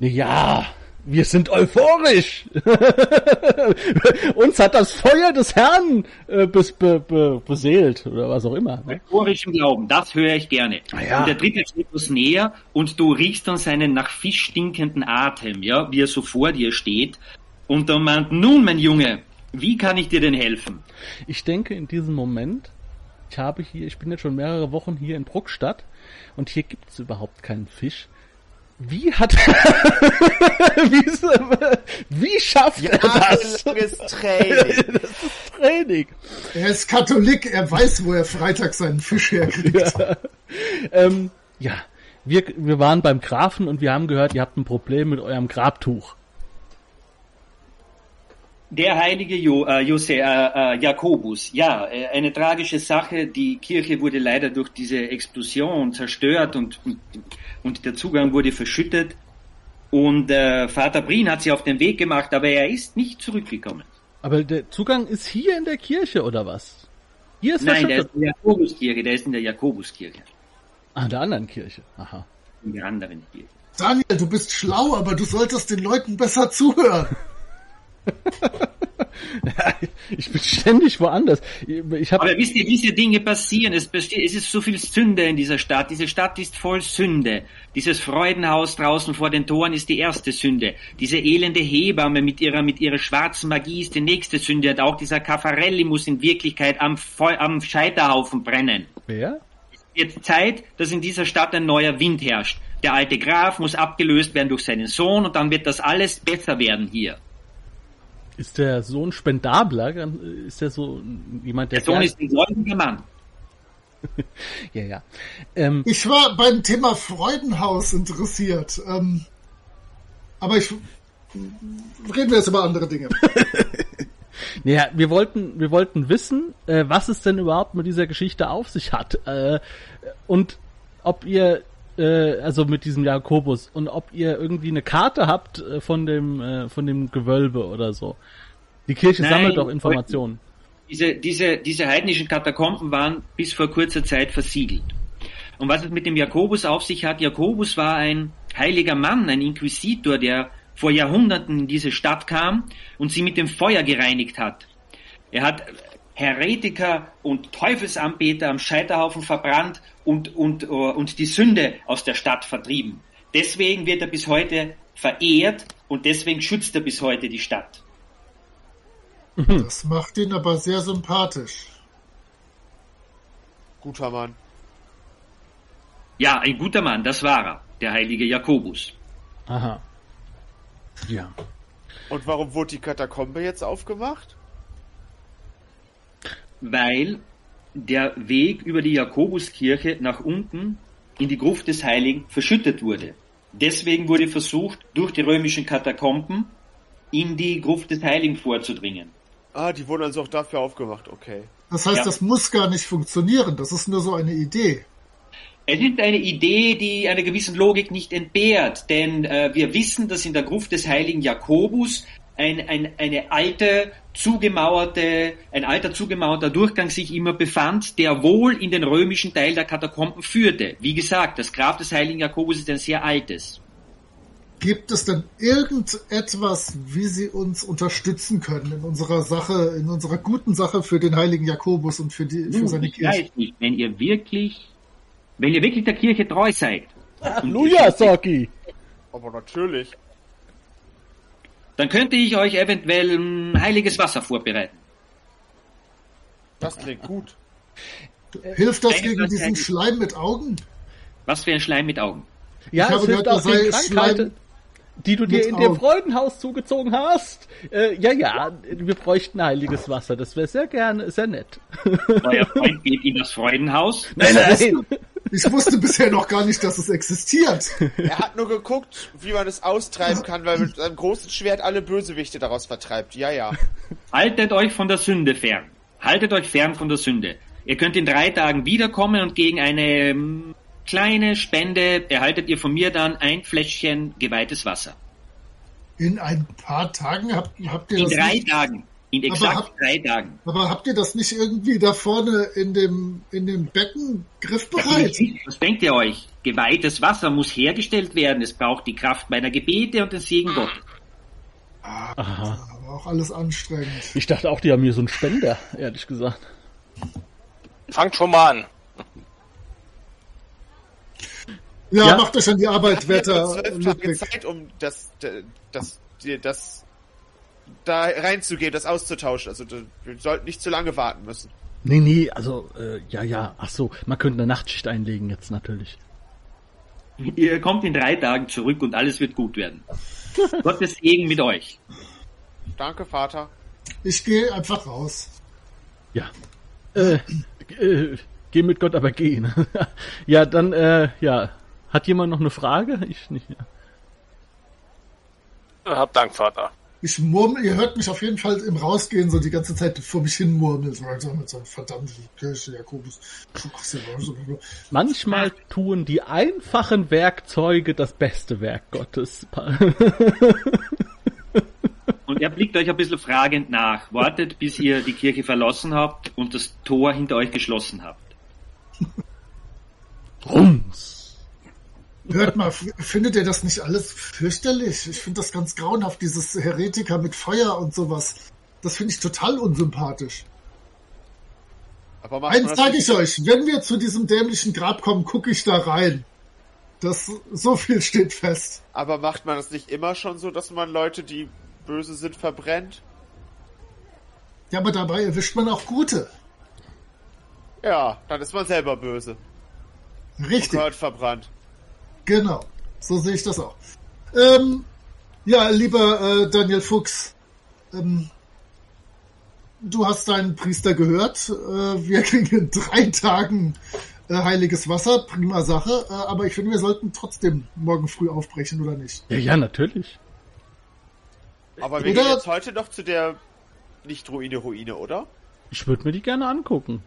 [SPEAKER 1] Ja, wir sind euphorisch. Uns hat das Feuer des Herrn äh, bes, be, be, beseelt oder was auch immer. Ne?
[SPEAKER 2] Euphorischem Glauben, das höre ich gerne.
[SPEAKER 1] ja.
[SPEAKER 2] Und der dritte steht etwas näher und du riechst dann seinen nach Fisch stinkenden Atem, ja, wie er so vor dir steht. Und dann meint, nun, mein Junge, wie kann ich dir denn helfen?
[SPEAKER 1] Ich denke in diesem Moment, ich habe hier, ich bin jetzt schon mehrere Wochen hier in Bruckstadt und hier gibt es überhaupt keinen Fisch. Wie hat wie, ist- wie schafft er das?
[SPEAKER 4] Jahrelanges Training.
[SPEAKER 1] Das ist Training.
[SPEAKER 3] Er ist Katholik, er weiß, wo er Freitag seinen Fisch herkriegt.
[SPEAKER 1] Ähm, ja, wir, wir waren beim Grafen und wir haben gehört, ihr habt ein Problem mit eurem Grabtuch.
[SPEAKER 2] Der heilige jo, äh, Jose, äh, äh, Jakobus, ja, äh, eine tragische Sache. Die Kirche wurde leider durch diese Explosion zerstört und, und, und der Zugang wurde verschüttet. Und äh, Vater Brien hat sie auf den Weg gemacht, aber er ist nicht zurückgekommen.
[SPEAKER 1] Aber der Zugang ist hier in der Kirche oder was? Hier ist
[SPEAKER 2] Nein, der
[SPEAKER 1] verschüttet.
[SPEAKER 2] ist in der Jakobuskirche, der ist in der Jakobuskirche,
[SPEAKER 1] Ah, in der anderen Kirche. Aha.
[SPEAKER 2] in der anderen Kirche.
[SPEAKER 3] Daniel, du bist schlau, aber du solltest den Leuten besser zuhören.
[SPEAKER 1] Ich bin ständig woanders. Ich habe
[SPEAKER 2] Aber wisst ihr, diese Dinge passieren. Es, besteht, es ist so viel Sünde in dieser Stadt. Diese Stadt ist voll Sünde. Dieses Freudenhaus draußen vor den Toren ist die erste Sünde. Diese elende Hebamme mit ihrer, mit ihrer schwarzen Magie ist die nächste Sünde. Und auch dieser Caffarelli muss in Wirklichkeit am, Feu am Scheiterhaufen brennen.
[SPEAKER 1] wer?
[SPEAKER 2] Jetzt Zeit, dass in dieser Stadt ein neuer Wind herrscht. Der alte Graf muss abgelöst werden durch seinen Sohn und dann wird das alles besser werden hier.
[SPEAKER 1] Ist der Sohn spendabler? Ist der so jemand, der
[SPEAKER 2] Der Sohn ist ein gläubiger Mann.
[SPEAKER 1] ja ja. Ähm,
[SPEAKER 3] Ich war beim Thema Freudenhaus interessiert. Ähm, aber ich reden wir jetzt über andere Dinge.
[SPEAKER 1] Ja, wir wollten, wir wollten wissen, äh, was es denn überhaupt mit dieser Geschichte auf sich hat. Äh, und ob ihr, äh, also mit diesem Jakobus, und ob ihr irgendwie eine Karte habt äh, von dem, äh, von dem Gewölbe oder so. Die Kirche
[SPEAKER 2] Nein,
[SPEAKER 1] sammelt doch Informationen.
[SPEAKER 2] Diese, diese, diese heidnischen Katakomben waren bis vor kurzer Zeit versiegelt. Und was es mit dem Jakobus auf sich hat, Jakobus war ein heiliger Mann, ein Inquisitor, der vor Jahrhunderten in diese Stadt kam und sie mit dem Feuer gereinigt hat. Er hat Heretiker und Teufelsanbeter am Scheiterhaufen verbrannt und, und, äh, und die Sünde aus der Stadt vertrieben. Deswegen wird er bis heute verehrt und deswegen schützt er bis heute die Stadt.
[SPEAKER 3] Das macht ihn aber sehr sympathisch.
[SPEAKER 4] Guter Mann.
[SPEAKER 2] Ja, ein guter Mann, das war er, der heilige Jakobus.
[SPEAKER 1] Aha. Ja.
[SPEAKER 4] Und warum wurde die Katakombe jetzt aufgemacht?
[SPEAKER 2] Weil der Weg über die Jakobuskirche nach unten in die Gruft des Heiligen verschüttet wurde. Deswegen wurde versucht, durch die römischen Katakomben in die Gruft des Heiligen vorzudringen.
[SPEAKER 4] Ah, die wurden also auch dafür aufgemacht, okay.
[SPEAKER 3] Das heißt,
[SPEAKER 2] Ja.
[SPEAKER 3] das muss gar nicht funktionieren. Das ist nur so eine Idee.
[SPEAKER 2] Es ist eine Idee, die einer gewissen Logik nicht entbehrt, denn äh, wir wissen, dass in der Gruft des heiligen Jakobus ein, ein, eine alte, zugemauerte, ein alter zugemauerter Durchgang sich immer befand, der wohl in den römischen Teil der Katakomben führte. Wie gesagt, das Grab des heiligen Jakobus ist ein sehr altes.
[SPEAKER 3] Gibt es denn irgendetwas, wie Sie uns unterstützen können in unserer Sache, in unserer guten Sache für den heiligen Jakobus und für, die, für
[SPEAKER 2] Nun,
[SPEAKER 3] seine
[SPEAKER 2] ich
[SPEAKER 3] Kirche?
[SPEAKER 2] weiß nicht, wenn ihr wirklich, wenn ihr wirklich der Kirche treu seid,
[SPEAKER 1] Halleluja, Soki!
[SPEAKER 4] Aber natürlich.
[SPEAKER 2] Dann könnte ich euch eventuell ähm, heiliges Wasser vorbereiten.
[SPEAKER 4] Das klingt gut.
[SPEAKER 3] Hilft das
[SPEAKER 2] Eine
[SPEAKER 3] gegen diesen
[SPEAKER 2] Gleichheit-
[SPEAKER 3] Schleim mit Augen?
[SPEAKER 2] Was für ein Schleim mit Augen.
[SPEAKER 1] Ja,
[SPEAKER 3] Ich
[SPEAKER 1] es hilft
[SPEAKER 3] gehört,
[SPEAKER 1] auch gegen Krankheiten,
[SPEAKER 3] Schleim
[SPEAKER 1] die du dir in dem. Freudenhaus zugezogen hast. Äh, ja, ja, wir bräuchten heiliges Wasser. Das wäre sehr gerne, sehr nett.
[SPEAKER 2] Euer Freund geht in das Freudenhaus.
[SPEAKER 1] Nein, nein.
[SPEAKER 3] Ich wusste bisher noch gar nicht, dass es existiert.
[SPEAKER 4] Er hat nur geguckt, wie man es austreiben kann, weil mit seinem großen Schwert alle Bösewichte daraus vertreibt. Ja, ja.
[SPEAKER 2] Haltet euch von der Sünde fern. Haltet euch fern von der Sünde. Ihr könnt in drei Tagen wiederkommen und gegen eine ähm, kleine Spende erhaltet ihr von mir dann ein Fläschchen geweihtes Wasser.
[SPEAKER 3] In ein paar Tagen habt, habt ihr
[SPEAKER 2] In
[SPEAKER 3] das
[SPEAKER 2] drei
[SPEAKER 3] nicht,
[SPEAKER 2] Tagen. In
[SPEAKER 3] Aber
[SPEAKER 2] exakt
[SPEAKER 3] hab-
[SPEAKER 2] drei Tagen.
[SPEAKER 3] aber habt ihr das nicht irgendwie da vorne in dem in dem Becken griffbereit?
[SPEAKER 2] Was denkt ihr euch? Geweihtes Wasser muss hergestellt werden. Es braucht die Kraft meiner Gebete und den Segen Gottes.
[SPEAKER 1] Aha.
[SPEAKER 3] Aber auch alles anstrengend.
[SPEAKER 1] Ich dachte auch, die haben hier so einen Spender, ehrlich gesagt.
[SPEAKER 6] Fangt schon mal an.
[SPEAKER 3] Ja,
[SPEAKER 1] Ja.
[SPEAKER 3] macht euch an die Arbeit,
[SPEAKER 4] Wir haben
[SPEAKER 3] Wetter,
[SPEAKER 4] zwölf Tage
[SPEAKER 3] Ludwig.
[SPEAKER 4] Zeit, um das, das, das, das, da reinzugehen, das auszutauschen. Also wir sollten nicht zu lange warten müssen.
[SPEAKER 1] Nee, nee, also, äh, ja, ja, ach so, man könnte eine Nachtschicht einlegen jetzt natürlich.
[SPEAKER 2] Ihr kommt in drei Tagen zurück und alles wird gut werden. Gottes Segen mit euch.
[SPEAKER 4] Danke, Vater.
[SPEAKER 3] Ich gehe einfach raus.
[SPEAKER 1] Ja. Äh, äh, geh mit Gott, aber gehen. ja, dann, äh, ja. Hat jemand noch eine Frage? Ich nicht. Ja.
[SPEAKER 6] Hab Dank, Vater.
[SPEAKER 3] Ich murmel, ihr hört mich auf jeden Fall im Rausgehen so die ganze Zeit vor mich hin murmeln. So langsam mit so einem verdammten Kirche, Jakobus.
[SPEAKER 1] Manchmal tun die einfachen Werkzeuge das beste Werk Gottes.
[SPEAKER 2] Und er blickt euch ein bisschen fragend nach. Wartet, bis ihr die Kirche verlassen habt und das Tor hinter euch geschlossen habt.
[SPEAKER 1] Rums.
[SPEAKER 3] Hört mal, findet ihr das nicht alles fürchterlich? Ich finde das ganz grauenhaft, dieses Heretiker mit Feuer und sowas. Das finde ich total unsympathisch.
[SPEAKER 4] Aber
[SPEAKER 3] Eins sage ich euch, wenn wir zu diesem dämlichen Grab kommen, gucke ich da rein. Das, so viel steht fest.
[SPEAKER 4] Aber macht man das nicht immer schon so, dass man Leute, die böse sind, verbrennt?
[SPEAKER 3] Ja, aber dabei erwischt man auch Gute.
[SPEAKER 4] Ja, dann ist man selber böse.
[SPEAKER 3] Richtig.
[SPEAKER 4] Gehört verbrannt.
[SPEAKER 3] Genau, so sehe ich das auch. Ähm, ja, lieber äh, Daniel Fuchs, ähm, du hast deinen Priester gehört. Äh, wir kriegen in drei Tagen äh, heiliges Wasser, prima Sache. Äh, aber ich finde, wir sollten trotzdem morgen früh aufbrechen, oder nicht?
[SPEAKER 1] Ja, ja, natürlich.
[SPEAKER 4] Aber wir
[SPEAKER 3] Oder-
[SPEAKER 4] gehen jetzt heute noch zu der Nicht-Ruine-Ruine, oder?
[SPEAKER 1] Ich würde mir die gerne angucken.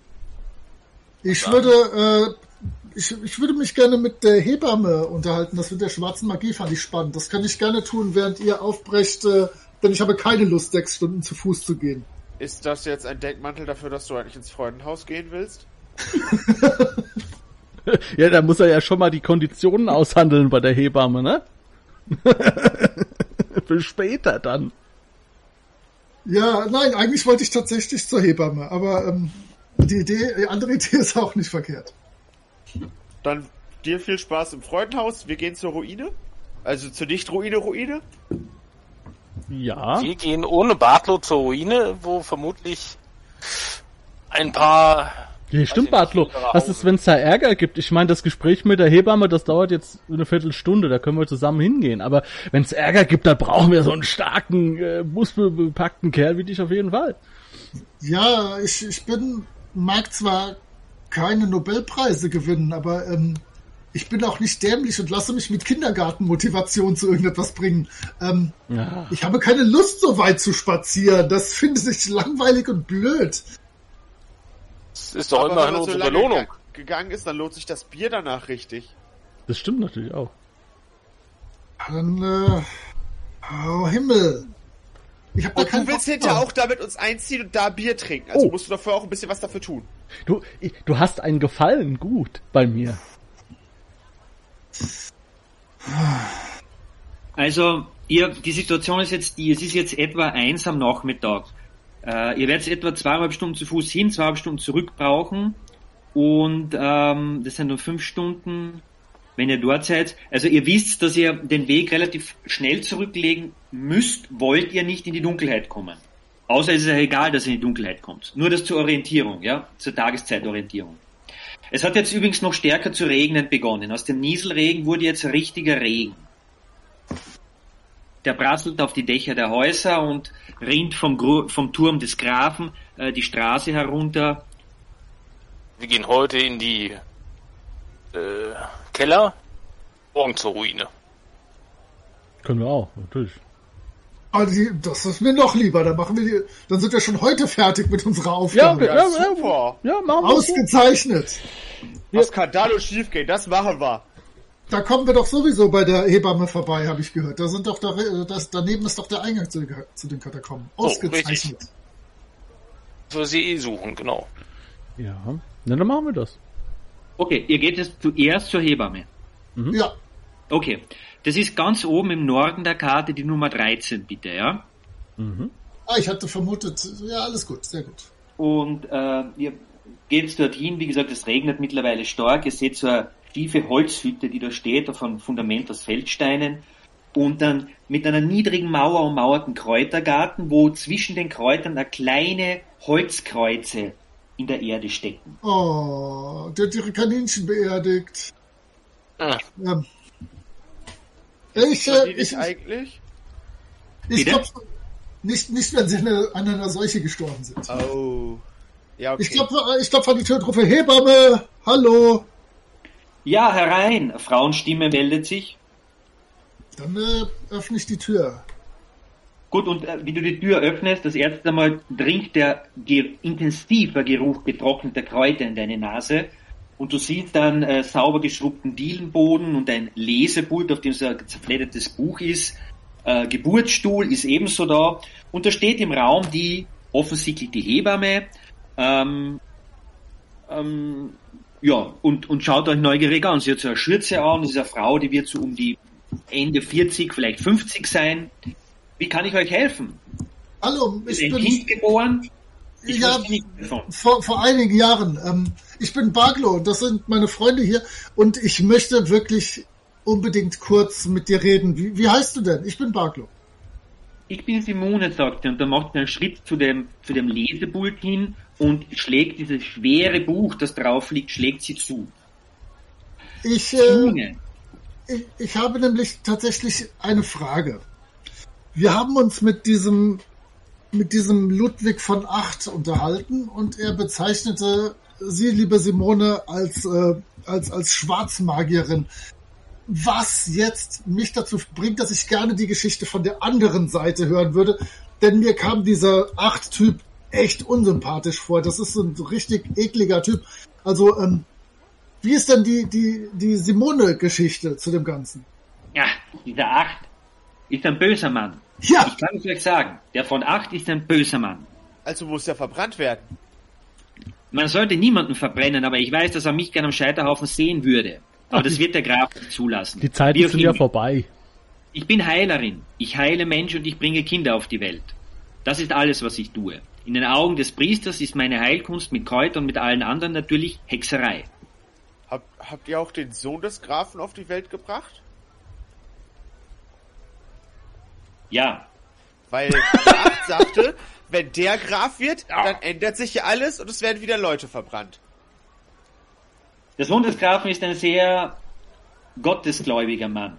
[SPEAKER 3] Ich würde, äh, ich, ich würde mich gerne mit der Hebamme unterhalten. Das mit der schwarzen Magie fand ich spannend. Das kann ich gerne tun, während ihr aufbrecht, äh, denn ich habe keine Lust, sechs Stunden zu Fuß zu gehen.
[SPEAKER 4] Ist das jetzt ein Deckmantel dafür, dass du eigentlich ins Freundenhaus gehen willst?
[SPEAKER 1] Ja, da muss er ja schon mal die Konditionen aushandeln bei der Hebamme, ne? Für später dann.
[SPEAKER 3] Ja, nein, eigentlich wollte ich tatsächlich zur Hebamme, aber ähm, die Idee, die andere Idee ist auch nicht verkehrt.
[SPEAKER 4] Dann dir viel Spaß im Freudenhaus. Wir gehen zur Ruine. Also zur Nicht-Ruine-Ruine.
[SPEAKER 1] Ja.
[SPEAKER 6] Wir gehen ohne Bartlo zur Ruine, wo vermutlich ein paar
[SPEAKER 1] Ja, stimmt, Bartlo. Was ist, wenn es da Ärger gibt? Ich meine, das Gespräch mit der Hebamme, das dauert jetzt eine Viertelstunde, da können wir zusammen hingehen. Aber wenn es Ärger gibt, dann brauchen wir so einen starken, äh, muskelbepackten Kerl wie dich auf jeden Fall.
[SPEAKER 3] Ja, ich, ich bin, mag zwar keine Nobelpreise gewinnen, aber ähm, ich bin auch nicht dämlich und lasse mich mit Kindergartenmotivation zu irgendetwas bringen. Ähm,
[SPEAKER 1] Ja.
[SPEAKER 3] ich habe keine Lust, so weit zu spazieren. Das finde ich langweilig und blöd.
[SPEAKER 6] Das ist doch
[SPEAKER 4] Aber
[SPEAKER 6] immerhin
[SPEAKER 4] so
[SPEAKER 6] unsere
[SPEAKER 4] lange
[SPEAKER 6] Belohnung.
[SPEAKER 4] ge- gegangen ist, dann lohnt sich das Bier danach richtig.
[SPEAKER 1] Das stimmt natürlich auch.
[SPEAKER 3] Dann, äh, oh Himmel. Ich habe da
[SPEAKER 4] Und
[SPEAKER 3] keinen
[SPEAKER 4] du willst
[SPEAKER 3] Bock
[SPEAKER 4] hinterher auch da mit uns einziehen und da Bier trinken. Also
[SPEAKER 1] Oh.
[SPEAKER 4] musst du dafür auch ein bisschen was dafür tun.
[SPEAKER 1] Du, ich- du hast einen Gefallen gut bei mir.
[SPEAKER 2] Also, ihr, die Situation ist jetzt die, es ist jetzt etwa eins am Nachmittag. Äh, ihr werdet etwa zweieinhalb Stunden zu Fuß hin, zweieinhalb Stunden zurück brauchen. Und ähm, das sind nur fünf Stunden, wenn ihr dort seid. Also ihr wisst, dass ihr den Weg relativ schnell zurücklegen müsst, wollt ihr nicht in die Dunkelheit kommen. Außer es ist ja egal, dass ihr in die Dunkelheit kommt. Nur das zur Orientierung, ja, zur Tageszeitorientierung. Es hat jetzt übrigens noch stärker zu regnen begonnen. Aus dem Nieselregen wurde jetzt richtiger Regen. Der prasselt auf die Dächer der Häuser und rinnt vom, Gru vom Turm des Grafen äh, die Straße herunter.
[SPEAKER 6] Wir gehen heute in die äh, Keller, morgen zur Ruine.
[SPEAKER 1] Können wir auch, natürlich.
[SPEAKER 3] Aber die, das ist mir noch lieber. Dann machen wir die, dann sind wir schon heute fertig mit unserer Aufgabe.
[SPEAKER 1] Ja,
[SPEAKER 4] Ja,
[SPEAKER 1] ja,
[SPEAKER 4] super.
[SPEAKER 1] Ja, machen wir.
[SPEAKER 3] Ausgezeichnet.
[SPEAKER 4] Was kann da nur schiefgehen? Das machen wir.
[SPEAKER 3] Da kommen wir doch sowieso bei der Hebamme vorbei, habe ich gehört. Da sind doch da, das, daneben ist doch der Eingang zu, den- zu den Katakomben.
[SPEAKER 6] Oh,
[SPEAKER 3] Ausgezeichnet.
[SPEAKER 6] So sie eh suchen, genau.
[SPEAKER 1] Ja. Na, dann machen wir das.
[SPEAKER 2] Okay, ihr geht jetzt zuerst zur Hebamme.
[SPEAKER 3] ja,
[SPEAKER 2] Okay, das ist ganz oben im Norden der Karte die Nummer 13, bitte, ja?
[SPEAKER 3] ah, ich hatte vermutet, ja, alles gut, sehr gut.
[SPEAKER 2] Und äh, ihr geht dorthin, wie gesagt, es regnet mittlerweile stark. Ihr seht so eine tiefe Holzhütte, die da steht, auf einem Fundament aus Feldsteinen. Und dann mit einer niedrigen Mauer ummauerten Kräutergarten, wo zwischen den Kräutern eine kleine Holzkreuze in der Erde stecken.
[SPEAKER 3] Oh, der hat ihre Kaninchen beerdigt.
[SPEAKER 6] Ah.
[SPEAKER 3] Ähm, ich, äh, ich,
[SPEAKER 4] nicht eigentlich?
[SPEAKER 3] ich glaube, nicht, nicht, wenn sie an einer- an einer Seuche gestorben sind.
[SPEAKER 4] Oh. Ja, okay.
[SPEAKER 3] Ich glaube, ich glaub, an die Tür und rufe, Hebamme, hallo.
[SPEAKER 2] Ja, herein! Frauenstimme meldet sich.
[SPEAKER 3] Dann äh, öffne ich die Tür.
[SPEAKER 2] Gut, und äh, wie du die Tür öffnest, das erste Mal dringt der ge intensiver Geruch getrockneter Kräuter in deine Nase und du siehst dann äh, sauber geschrubbten Dielenboden und ein Lesepult, auf dem so ein zerfleddertes Buch ist. Äh, Geburtsstuhl ist ebenso da und da steht im Raum die offensichtlich die Hebamme. Ähm, ähm, ja, und, und schaut euch neugierig an. Sie hat so eine Schürze an, das ist eine Frau, die wird so um die Ende 40, vielleicht 50 sein. Wie kann ich euch helfen?
[SPEAKER 3] Hallo, ich
[SPEAKER 2] ein Kind
[SPEAKER 3] bin
[SPEAKER 2] geboren? Ich
[SPEAKER 3] ja, vor, vor einigen Jahren. Ähm, ich bin Baglo, das sind meine Freunde hier und ich möchte wirklich unbedingt kurz mit dir reden. Wie, wie heißt du denn? Ich bin Baglo.
[SPEAKER 2] Ich bin Simone, sagt sie, und dann macht sie einen Schritt zu dem, zu dem Lesepult hin und schlägt dieses schwere Buch, das drauf liegt, schlägt sie zu.
[SPEAKER 3] Ich, äh, ich, ich habe nämlich tatsächlich eine Frage. Wir haben uns mit diesem mit diesem Ludwig von Acht unterhalten und er bezeichnete Sie, liebe Simone, als äh, als als Schwarzmagierin. Was jetzt mich dazu bringt, dass ich gerne die Geschichte von der anderen Seite hören würde, denn mir kam dieser Acht-Typ echt unsympathisch vor. Das ist so ein richtig ekliger Typ. Also ähm, wie ist denn die, die, die Simone-Geschichte zu dem Ganzen?
[SPEAKER 2] ja, dieser Acht ist ein böser Mann.
[SPEAKER 3] Ja,
[SPEAKER 2] Ich kann es euch sagen, der von Acht ist ein böser Mann.
[SPEAKER 4] Also muss ja verbrannt werden.
[SPEAKER 2] Man sollte niemanden verbrennen, aber ich weiß, dass er mich gerne am Scheiterhaufen sehen würde. Aber das wird der Graf nicht zulassen.
[SPEAKER 1] Die Zeiten sind ja vorbei.
[SPEAKER 2] Ich bin Heilerin. Ich heile Menschen und ich bringe Kinder auf die Welt. Das ist alles, was ich tue. In den Augen des Priesters ist meine Heilkunst mit Kräutern und mit allen anderen natürlich Hexerei.
[SPEAKER 4] Hab, habt ihr auch den Sohn des Grafen auf die Welt gebracht?
[SPEAKER 2] Ja,
[SPEAKER 4] Weil der Acht sagte, wenn der Graf wird, dann ändert sich ja alles und es werden wieder Leute verbrannt.
[SPEAKER 2] der Sohn des Grafen ist ein sehr gottesgläubiger Mann.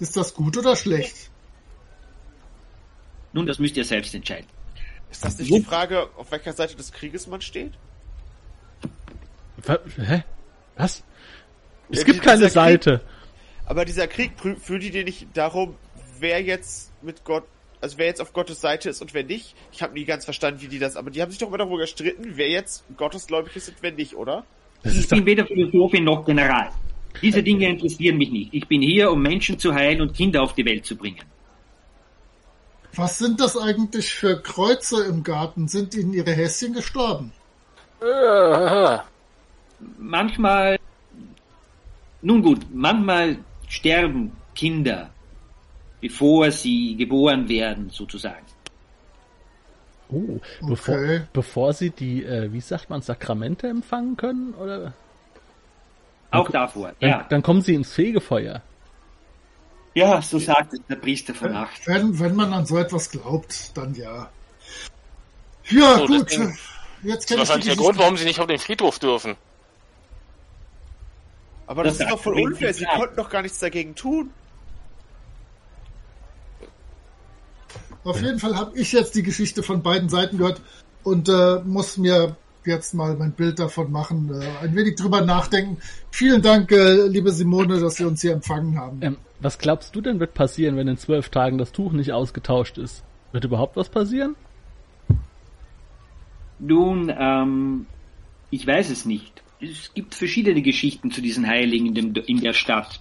[SPEAKER 3] ist das gut oder schlecht?
[SPEAKER 2] Nun, das müsst ihr selbst entscheiden.
[SPEAKER 4] Ist das nicht die Frage, auf welcher Seite des Krieges man steht?
[SPEAKER 1] Hä? Was? Es
[SPEAKER 4] Ja,
[SPEAKER 1] gibt
[SPEAKER 4] die-
[SPEAKER 1] keine Seite.
[SPEAKER 4] Aber dieser Krieg führt die dir nicht darum, wer jetzt mit Gott, also wer jetzt auf Gottes Seite ist und wer nicht. Ich habe nie ganz verstanden, wie die das, aber die haben sich doch immer darüber gestritten, wer jetzt gottesgläubig ist und wer nicht, oder?
[SPEAKER 1] Das
[SPEAKER 2] Ich bin weder Philosophin noch General. Diese Dinge interessieren mich nicht. Ich bin hier, um Menschen zu heilen und Kinder auf die Welt zu bringen.
[SPEAKER 3] Was sind das eigentlich für Kreuze im Garten? Sind ihnen ihre Häschen gestorben?
[SPEAKER 2] Manchmal, nun gut, manchmal sterben Kinder, bevor sie geboren werden, sozusagen.
[SPEAKER 1] oh, bevor,
[SPEAKER 3] Okay.
[SPEAKER 1] bevor sie die, äh, wie sagt man, Sakramente empfangen können? Oder?
[SPEAKER 2] Auch davor,
[SPEAKER 1] Dann,
[SPEAKER 2] ja.
[SPEAKER 1] dann kommen sie ins Fegefeuer.
[SPEAKER 2] Ja, so sagt es der Priester von Acht.
[SPEAKER 3] Wenn, wenn man an so etwas glaubt, dann ja. Ja,
[SPEAKER 6] So,
[SPEAKER 3] gut.
[SPEAKER 6] deswegen-
[SPEAKER 3] Jetzt
[SPEAKER 6] das
[SPEAKER 3] kenne
[SPEAKER 6] ist
[SPEAKER 3] ich
[SPEAKER 6] wahrscheinlich der Grund, warum sie nicht auf den Friedhof dürfen.
[SPEAKER 4] Aber
[SPEAKER 2] Das
[SPEAKER 4] das, ist doch voll unfair, sie konnten doch gar nichts dagegen tun.
[SPEAKER 3] Auf jeden Fall habe ich jetzt die Geschichte von beiden Seiten gehört und äh, muss mir jetzt mal mein Bild davon machen, äh, ein wenig drüber nachdenken. Vielen Dank, äh, liebe Simone, dass Sie uns hier empfangen haben.
[SPEAKER 1] Ähm, was glaubst du denn wird passieren, wenn in zwölf Tagen das Tuch nicht ausgetauscht ist? Wird überhaupt was passieren?
[SPEAKER 2] Nun, ähm, ich weiß es nicht. Es gibt verschiedene Geschichten zu diesen Heiligen in, dem, in der Stadt.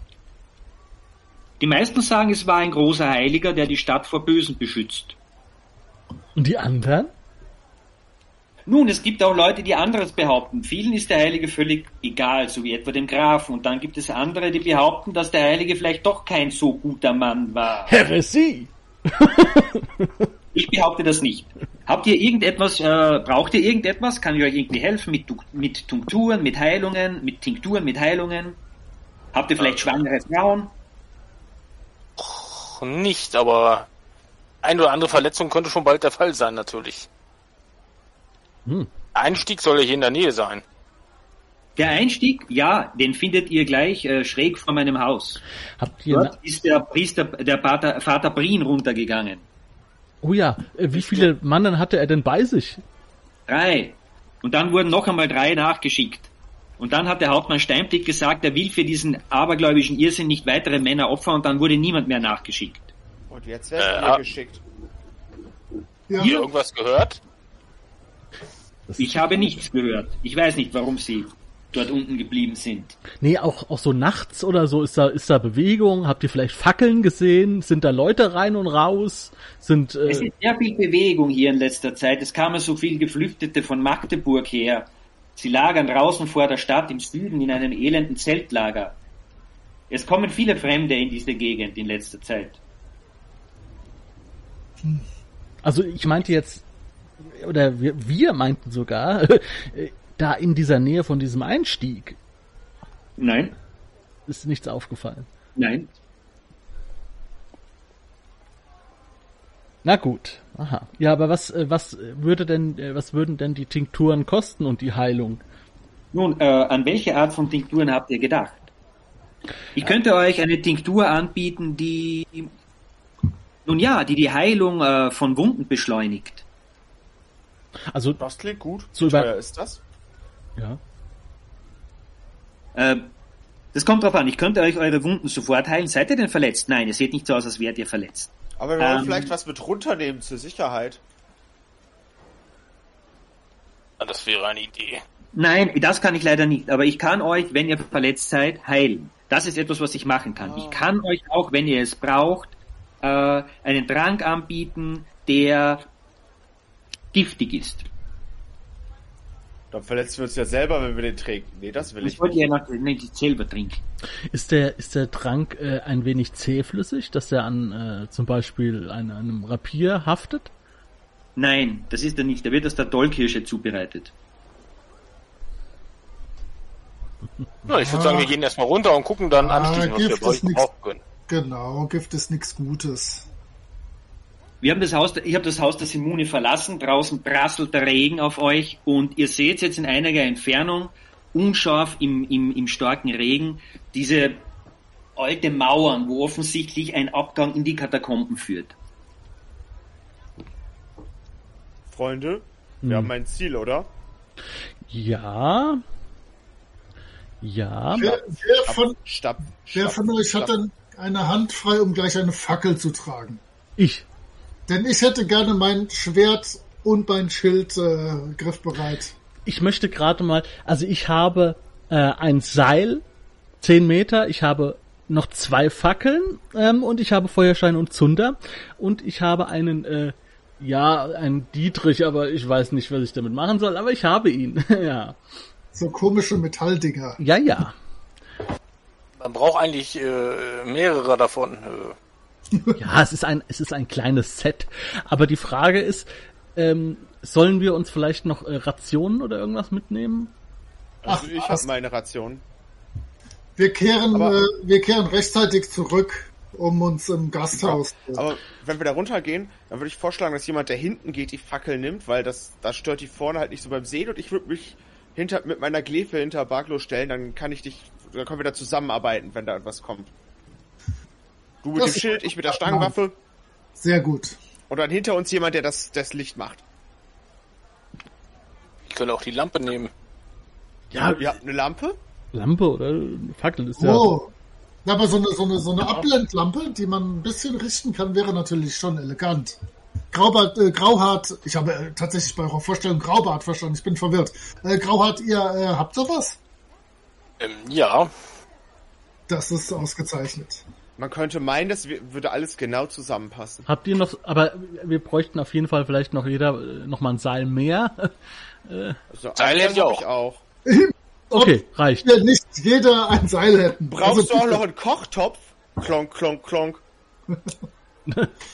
[SPEAKER 2] Die meisten sagen, es war ein großer Heiliger, der die Stadt vor Bösen beschützt.
[SPEAKER 1] Und die anderen?
[SPEAKER 2] Nun, es gibt auch Leute, die anderes behaupten. Vielen ist der Heilige völlig egal, so wie etwa dem Grafen. Und dann gibt es andere, die behaupten, dass der Heilige vielleicht doch kein so guter Mann war.
[SPEAKER 1] Heresie!
[SPEAKER 2] Ich behaupte das nicht. Habt ihr irgendetwas, äh, braucht ihr irgendetwas? Kann ich euch irgendwie helfen mit, mit Tinkturen, mit Heilungen, mit Tinkturen, mit Heilungen? Habt ihr vielleicht schwangere Frauen?
[SPEAKER 6] Nicht, aber ein oder andere Verletzung könnte schon bald der Fall sein, natürlich.
[SPEAKER 1] Hm.
[SPEAKER 6] Einstieg soll ja hier in der Nähe sein.
[SPEAKER 2] Der Einstieg, ja, den findet ihr gleich äh, schräg vor meinem Haus.
[SPEAKER 1] Habt ihr.
[SPEAKER 2] Dort ist der Priester, der Pater, Vater Brien runtergegangen.
[SPEAKER 1] Oh ja, äh, wie viele Mannen hatte er denn bei sich?
[SPEAKER 2] Drei. Und dann wurden noch einmal drei nachgeschickt. Und dann hat der Hauptmann Steinblick gesagt, er will für diesen abergläubischen Irrsinn nicht weitere Männer opfern und dann wurde niemand mehr nachgeschickt.
[SPEAKER 4] Und jetzt werden
[SPEAKER 6] Äh,
[SPEAKER 4] wir
[SPEAKER 6] ah.
[SPEAKER 4] geschickt.
[SPEAKER 3] Ja,
[SPEAKER 6] Ihr irgendwas gehört?
[SPEAKER 2] Ich habe nichts gehört. Ich weiß nicht, warum sie dort unten geblieben sind.
[SPEAKER 1] Nee, auch, auch so nachts oder so ist da, ist da Bewegung. Habt ihr vielleicht Fackeln gesehen? Sind da Leute rein und raus? Sind,
[SPEAKER 2] Es
[SPEAKER 1] äh,
[SPEAKER 2] ist sehr viel Bewegung hier in letzter Zeit. Es kamen so viele Geflüchtete von Magdeburg her. Sie lagern draußen vor der Stadt im Süden in einem elenden Zeltlager. Es kommen viele Fremde in diese Gegend in letzter Zeit.
[SPEAKER 1] also ich meinte jetzt, oder wir, wir meinten sogar, da in dieser Nähe von diesem Einstieg
[SPEAKER 2] Nein,
[SPEAKER 1] ist nichts aufgefallen.
[SPEAKER 2] nein.
[SPEAKER 1] Na gut, aha. Ja, aber was, äh, was würde denn, äh, was würden denn die Tinkturen kosten und die Heilung?
[SPEAKER 2] Nun, äh, an welche Art von Tinkturen habt ihr gedacht? Ich könnte euch eine Tinktur anbieten, die, nun ja, die die Heilung äh, von Wunden beschleunigt.
[SPEAKER 1] Also,
[SPEAKER 4] Das klingt gut.
[SPEAKER 1] So
[SPEAKER 4] Wie
[SPEAKER 1] über-
[SPEAKER 4] teuer ist das?
[SPEAKER 1] Ja.
[SPEAKER 2] Äh, das kommt drauf an. Ich könnte euch eure Wunden sofort heilen. Seid ihr denn verletzt? Nein, ihr seht nicht so aus, als wärt ihr verletzt.
[SPEAKER 4] Aber wir wollen
[SPEAKER 2] Ähm.
[SPEAKER 4] vielleicht was mit runternehmen zur Sicherheit.
[SPEAKER 6] Das wäre eine Idee.
[SPEAKER 2] Nein, das kann ich leider nicht. Aber ich kann euch, wenn ihr verletzt seid, heilen. Das ist etwas, was ich machen kann. Ich kann euch auch, wenn ihr es braucht, äh, einen Trank anbieten, der giftig ist.
[SPEAKER 4] Dann verletzen wir uns ja selber, wenn wir den trinken. Nee, das will ich nicht.
[SPEAKER 2] ihr noch nicht selber trinken.
[SPEAKER 1] Ist der, ist der Trank äh, ein wenig zähflüssig, dass er an äh, zum Beispiel an einem Rapier haftet?
[SPEAKER 2] Nein, das ist er nicht. Der wird aus der Dollkirsche zubereitet.
[SPEAKER 6] Ja, ich würde sagen, wir gehen erstmal runter und gucken dann
[SPEAKER 3] Ah,
[SPEAKER 6] anschließend, was wir
[SPEAKER 3] Gift
[SPEAKER 6] bei euch
[SPEAKER 3] ist nix.
[SPEAKER 6] brauchen können.
[SPEAKER 3] Genau, Gift ist nichts Gutes.
[SPEAKER 2] Wir haben das Haus, ich habe das Haus der Simone verlassen. Draußen prasselt der Regen auf euch und ihr seht jetzt in einiger Entfernung, unscharf im, im, im starken Regen, diese alte Mauern, wo offensichtlich ein Abgang in die Katakomben führt.
[SPEAKER 4] Freunde, wir
[SPEAKER 1] Hm.
[SPEAKER 4] haben ein Ziel, oder?
[SPEAKER 1] Ja. Ja.
[SPEAKER 3] Wer, wer, von,
[SPEAKER 4] Stab.
[SPEAKER 3] wer
[SPEAKER 4] Stab-
[SPEAKER 3] von euch hat
[SPEAKER 4] Stab-
[SPEAKER 3] denn eine Hand frei, um gleich eine Fackel zu tragen?
[SPEAKER 1] Ich.
[SPEAKER 3] Denn ich hätte gerne mein Schwert und mein Schild äh, griffbereit.
[SPEAKER 1] Ich möchte gerade mal, also ich habe äh, ein Seil, 10 Meter, ich habe noch zwei Fackeln ähm, und ich habe Feuerstein und Zunder und ich habe einen, äh, ja, einen Dietrich, aber ich weiß nicht, was ich damit machen soll, aber ich habe ihn. ja.
[SPEAKER 3] So komische Metalldinger.
[SPEAKER 1] Ja, ja.
[SPEAKER 6] Man braucht eigentlich äh, mehrere davon.
[SPEAKER 1] Ja, es ist ein, es ist ein kleines Set. Aber die Frage ist, ähm, sollen wir uns vielleicht noch äh, Rationen oder irgendwas mitnehmen?
[SPEAKER 4] Also
[SPEAKER 3] Ach,
[SPEAKER 4] ich habe meine Ration.
[SPEAKER 3] Wir kehren,
[SPEAKER 4] Aber-
[SPEAKER 3] äh, wir kehren rechtzeitig zurück, um uns im Gasthaus.
[SPEAKER 4] Aber wenn wir da runtergehen, dann würde ich vorschlagen, dass jemand, der hinten geht, die Fackel nimmt, weil das, das stört die vorne halt nicht so beim Sehen und ich würde mich hinter, mit meiner Glefe hinter Barklo stellen, dann kann ich dich, dann können wir da zusammenarbeiten, wenn da etwas kommt. Du mit
[SPEAKER 3] Das
[SPEAKER 4] dem Schild, ich mit der Stangenwaffe
[SPEAKER 3] Sehr gut.
[SPEAKER 4] und dann hinter uns jemand, der das, das Licht macht.
[SPEAKER 6] ich könnte auch die Lampe nehmen.
[SPEAKER 1] Ja,
[SPEAKER 4] habt eine Lampe?
[SPEAKER 1] Lampe oder Fackel ist ja.
[SPEAKER 3] Oh. Na, Aber so eine, so eine, so eine Abblendlampe, die man ein bisschen richten kann, wäre natürlich schon elegant. Graubart, äh, Grauhart, ich habe äh, tatsächlich bei eurer Vorstellung Graubart verstanden, ich bin verwirrt. Äh, Grauhart, ihr äh, habt sowas?
[SPEAKER 6] Ähm, ja,
[SPEAKER 3] Das ist ausgezeichnet.
[SPEAKER 4] Man könnte meinen, das würde alles genau zusammenpassen.
[SPEAKER 1] Habt ihr noch, aber wir bräuchten auf jeden Fall vielleicht noch jeder äh, noch mal ein Seil mehr.
[SPEAKER 4] Also,
[SPEAKER 6] Seil hätte ich
[SPEAKER 4] hab
[SPEAKER 6] auch.
[SPEAKER 4] ich auch.
[SPEAKER 1] Okay, reicht.
[SPEAKER 3] Wir nicht jeder ein Seil hätten.
[SPEAKER 4] Brauchst
[SPEAKER 3] Also
[SPEAKER 4] du auch noch einen Kochtopf? Klonk, klonk, klonk.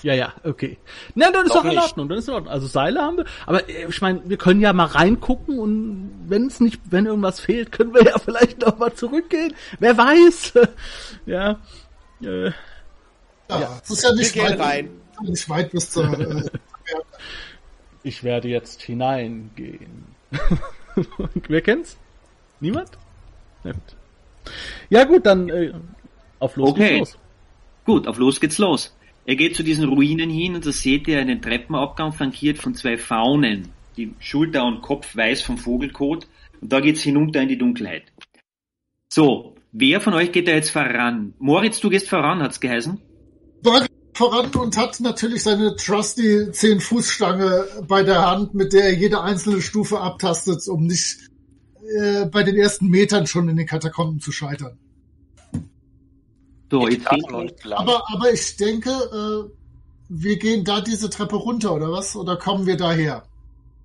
[SPEAKER 1] Ja, ja, okay. Na, dann ist
[SPEAKER 6] Doch
[SPEAKER 1] in
[SPEAKER 6] nicht.
[SPEAKER 1] Ordnung, dann ist in Ordnung. Also Seile haben wir, aber äh, ich meine, wir können ja mal reingucken und wenn es nicht, wenn irgendwas fehlt, können wir ja vielleicht noch mal zurückgehen. Wer weiß? ja. Äh,
[SPEAKER 3] Ja, es ist ja nicht
[SPEAKER 4] Wir gehen
[SPEAKER 3] weit,
[SPEAKER 4] rein.
[SPEAKER 3] nicht weit bis zur. Äh,
[SPEAKER 1] ich werde jetzt hineingehen. Und wer kennt's? Niemand? Na gut. Ja gut, dann äh, auf los
[SPEAKER 2] Okay.
[SPEAKER 1] geht's los.
[SPEAKER 2] Gut, auf los geht's los. Er geht zu diesen Ruinen hin und da seht ihr einen Treppenabgang flankiert von zwei Faunen, die Schulter und Kopf weiß vom Vogelkot und da geht's hinunter in die Dunkelheit. So, wer von euch geht da jetzt voran? Moritz, du gehst voran, hat's geheißen?
[SPEAKER 3] Berg voran und hat natürlich seine trusty 10 Fuß Stange bei der Hand, mit der er jede einzelne Stufe abtastet, um nicht äh, bei den ersten Metern schon in den Katakomben zu scheitern.
[SPEAKER 2] So, jetzt.
[SPEAKER 3] Aber, aber ich denke, äh, wir gehen da diese Treppe runter, oder was? Oder kommen wir daher?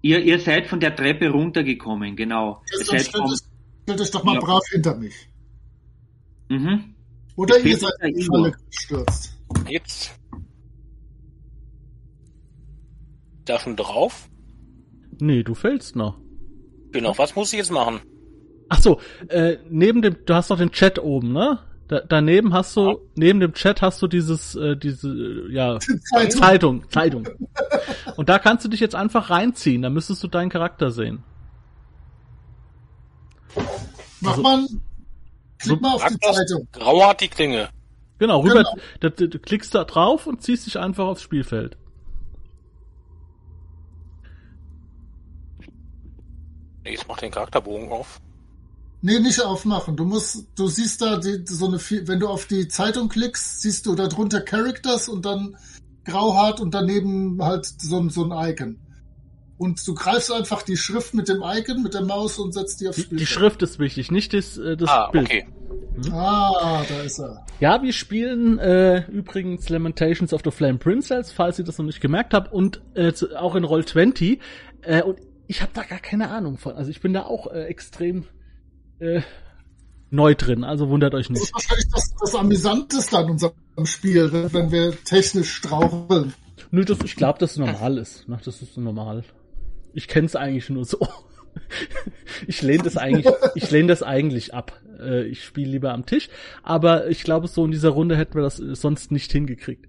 [SPEAKER 2] ihr, ihr seid von der Treppe runtergekommen, genau. Ihr seid vom,
[SPEAKER 3] stellt euch doch mal
[SPEAKER 2] Ja.
[SPEAKER 3] brav hinter mich.
[SPEAKER 2] Mhm.
[SPEAKER 3] Oder
[SPEAKER 2] Ich
[SPEAKER 3] ihr seid in die Falle gestürzt.
[SPEAKER 6] Jetzt. Da schon drauf?
[SPEAKER 1] Nee, du fällst noch.
[SPEAKER 6] Genau, was muss ich jetzt machen?
[SPEAKER 1] Ach so, äh, neben dem, du hast doch den Chat oben, ne? Da, daneben hast du, neben dem Chat hast du dieses, äh, diese, äh, ja,
[SPEAKER 3] Zeitung.
[SPEAKER 1] Zeitung, Zeitung. Und da kannst du dich jetzt einfach reinziehen, da müsstest du deinen Charakter sehen.
[SPEAKER 3] Mach
[SPEAKER 1] Also-
[SPEAKER 3] mal, klick mal auf die. Zeitung.
[SPEAKER 6] Grau hat die Klinge.
[SPEAKER 1] Genau, rüber,
[SPEAKER 3] Genau.
[SPEAKER 1] Da, da, du klickst da drauf und ziehst dich einfach aufs Spielfeld.
[SPEAKER 6] Jetzt mach den Charakterbogen auf.
[SPEAKER 3] Nee, nicht aufmachen. Du musst, du siehst da die, so eine, wenn du auf die Zeitung klickst, siehst du da drunter Characters und dann grauhart und daneben halt so, ein- so ein Icon. Und du greifst einfach die Schrift mit dem Icon, mit der Maus und setzt die aufs Spiel.
[SPEAKER 1] die Schrift ist wichtig, nicht das, äh, das
[SPEAKER 6] Ah,
[SPEAKER 1] Bild.
[SPEAKER 6] okay.
[SPEAKER 3] Ah, da ist er.
[SPEAKER 1] Ja, wir spielen äh, übrigens Lamentations of the Flame Princess, falls ihr das noch nicht gemerkt habt, und äh, zu, auch in Roll20. Äh, und ich habe da gar keine Ahnung von. Also ich bin da auch äh, extrem äh, neu drin, also wundert euch
[SPEAKER 3] Das ist
[SPEAKER 1] nicht.
[SPEAKER 3] wahrscheinlich das, das Amüsanteste an unserem Spiel, wenn- wenn wir technisch straucheln.
[SPEAKER 1] Nö, das, ich glaube, das ist normal ist. Ne? Das ist normal. Ich kenn's eigentlich nur so. ich lehne das eigentlich, ich lehne das eigentlich ab. Äh, ich spiele lieber am Tisch, aber ich glaube, so in dieser Runde hätten wir das äh, sonst nicht hingekriegt.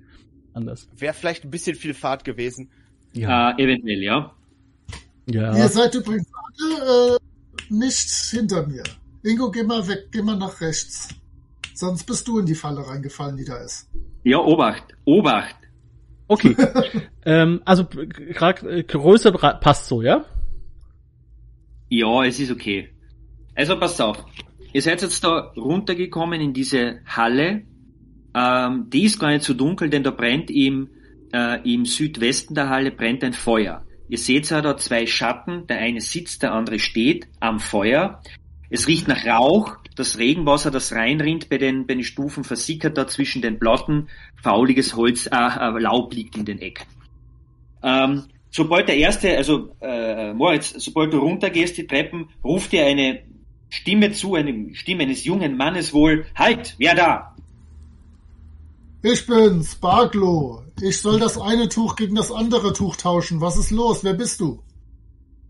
[SPEAKER 1] Anders.
[SPEAKER 4] Wäre vielleicht ein bisschen viel Fahrt gewesen.
[SPEAKER 2] Äh, eventuell, ja.
[SPEAKER 1] Ja.
[SPEAKER 3] Ihr seid übrigens alle äh, nicht hinter mir. Ingo, geh mal weg, geh mal nach rechts. Sonst bist du in die Falle reingefallen, die da ist.
[SPEAKER 2] Ja, Obacht, Obacht.
[SPEAKER 1] Okay. ähm, also äh, Größe passt so, ja?
[SPEAKER 2] Ja, es ist okay. Also passt auf. Ihr seid jetzt da runtergekommen in diese Halle. Ähm, die ist gar nicht so dunkel, denn da brennt im, äh, im Südwesten der Halle brennt ein Feuer. Ihr seht ja da zwei Schatten, der eine sitzt, der andere steht am Feuer. Es riecht nach Rauch, das Regenwasser, das reinrinnt bei den, bei den Stufen, versickert da zwischen den Platten, fauliges Holz, äh, äh, Laub liegt in den Ecken. Ähm, sobald der erste, also äh, Moritz, sobald du runtergehst die Treppen, ruft dir eine Stimme zu, eine Stimme eines jungen Mannes wohl, halt, wer da?
[SPEAKER 3] Ich bin's, Barglo. Ich soll das eine Tuch gegen das andere Tuch tauschen. Was ist los? Wer bist du?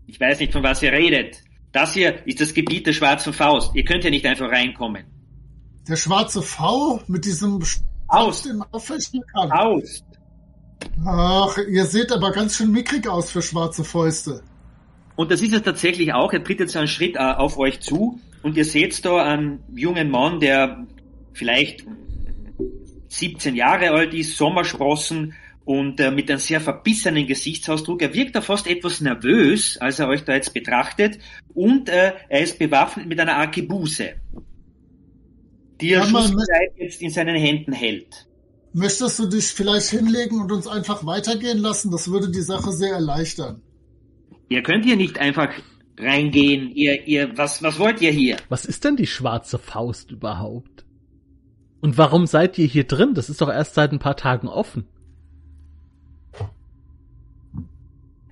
[SPEAKER 2] Ich weiß nicht, von was ihr redet. Das hier ist das Gebiet der schwarzen Faust. Ihr könnt ja nicht einfach reinkommen.
[SPEAKER 3] Der schwarze V mit diesem man auffechten kann.
[SPEAKER 2] Aus!
[SPEAKER 3] Ach, ihr seht aber ganz schön mickrig aus für schwarze Fäuste.
[SPEAKER 2] Und das ist es tatsächlich auch. Er tritt jetzt einen Schritt äh, auf euch zu und ihr seht da einen jungen Mann, der vielleicht 17 Jahre alt ist, Sommersprossen und äh, mit einem sehr verbissenen Gesichtsausdruck. Er wirkt da fast etwas nervös, als er euch da jetzt betrachtet und äh, er ist bewaffnet mit einer Arkebuse, die er schussbereit jetzt in seinen Händen hält.
[SPEAKER 3] Möchtest du dich vielleicht hinlegen und uns einfach weitergehen lassen? Das würde die Sache sehr erleichtern.
[SPEAKER 2] Ihr könnt hier nicht einfach reingehen? Ihr, ihr, was, was wollt ihr hier?
[SPEAKER 1] Was ist denn die schwarze Faust überhaupt? Und warum seid ihr hier drin? Das ist doch erst seit ein paar Tagen offen.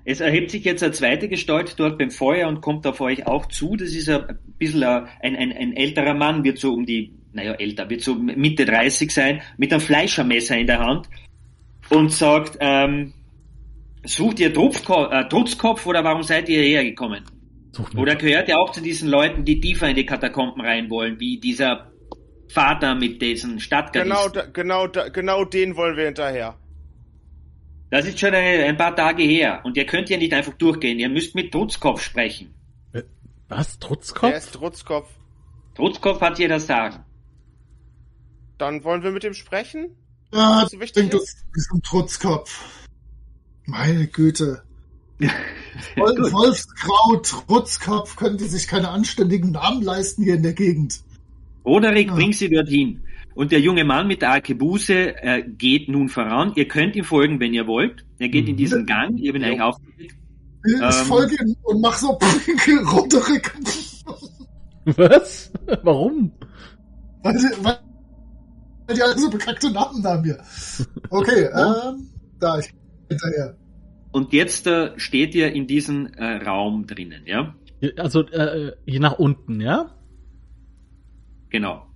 [SPEAKER 2] Es erhebt sich jetzt eine zweite Gestalt dort beim Feuer und kommt auf euch auch zu. Das ist ein bisschen ein, ein, ein älterer Mann, wird so um die, naja, älter, wird so Mitte 30 sein, mit einem Fleischermesser in der Hand und sagt, ähm, sucht ihr Trutzkopf, äh, Trutzkopf oder warum seid ihr hierher gekommen?
[SPEAKER 1] Sucht mir-
[SPEAKER 2] Oder gehört ihr auch zu diesen Leuten, die tiefer in die Katakomben rein wollen, wie dieser Vater mit diesen Stadtgardisten?
[SPEAKER 4] Genau, da, genau, da, genau den wollen wir hinterher.
[SPEAKER 2] Das ist schon ein, ein paar Tage her und ihr könnt ja nicht einfach durchgehen. Ihr müsst mit Trutzkopf sprechen.
[SPEAKER 1] Was?
[SPEAKER 4] Der
[SPEAKER 1] Trutzkopf?
[SPEAKER 4] ist Trutzkopf.
[SPEAKER 2] Trutzkopf hat hier das Sagen.
[SPEAKER 4] Dann wollen wir mit ihm sprechen?
[SPEAKER 3] Ja,
[SPEAKER 4] So wichtig
[SPEAKER 3] bringt uns diesen Trutzkopf. Meine Güte. Wol
[SPEAKER 2] Gut.
[SPEAKER 3] Wolfsgrau, Trutzkopf, können die sich keine anständigen Namen leisten hier in der Gegend.
[SPEAKER 2] Roderick,
[SPEAKER 3] Ja.
[SPEAKER 2] bring sie dorthin. Und der junge Mann mit der Arkebuse äh, geht nun voran. Ihr könnt ihm folgen, wenn ihr wollt. Er geht in diesen Gang. Ich ihn
[SPEAKER 4] Jo.
[SPEAKER 2] eigentlich aufgedeckt.
[SPEAKER 3] Ich
[SPEAKER 2] Ähm.
[SPEAKER 3] folge ihm und mach so Roderick.
[SPEAKER 1] Was? Warum?
[SPEAKER 3] Weil die, weil die alle so bekackte Namen haben hier. Okay, ähm, da, ich hinterher.
[SPEAKER 2] Und jetzt äh, steht ihr in diesem äh, Raum drinnen, ja?
[SPEAKER 1] Also, äh, hier nach unten, ja?
[SPEAKER 2] Genau.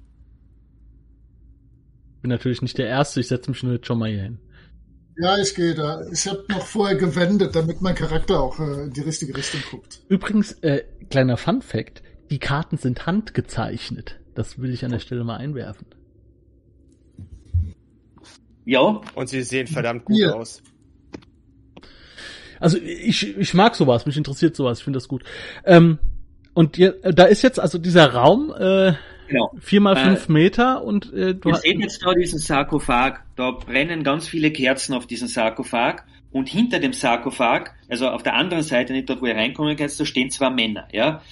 [SPEAKER 1] Bin natürlich nicht der Erste, ich setze mich nur jetzt schon mal hier hin.
[SPEAKER 3] Ja, ich gehe da. Ich habe noch vorher gewendet, damit mein Charakter auch äh, in die richtige Richtung guckt.
[SPEAKER 1] Übrigens, äh, kleiner Fun Fact, die Karten sind handgezeichnet. Das will ich an der Stelle mal einwerfen.
[SPEAKER 2] Ja,
[SPEAKER 4] Und sie sehen verdammt gut
[SPEAKER 3] Hier.
[SPEAKER 4] aus.
[SPEAKER 1] Also ich, ich mag sowas, mich interessiert sowas, ich finde das gut. Ähm, und ihr, da ist jetzt also dieser Raum äh,
[SPEAKER 2] genau.
[SPEAKER 1] vier mal
[SPEAKER 2] Äh,
[SPEAKER 1] fünf Meter und äh, du hast,
[SPEAKER 2] seht jetzt da diesen Sarkophag. Da brennen ganz viele Kerzen auf diesen Sarkophag. Und hinter dem Sarkophag, also auf der anderen Seite, nicht dort, wo ihr reinkommen könnt, da stehen zwei Männer, ja.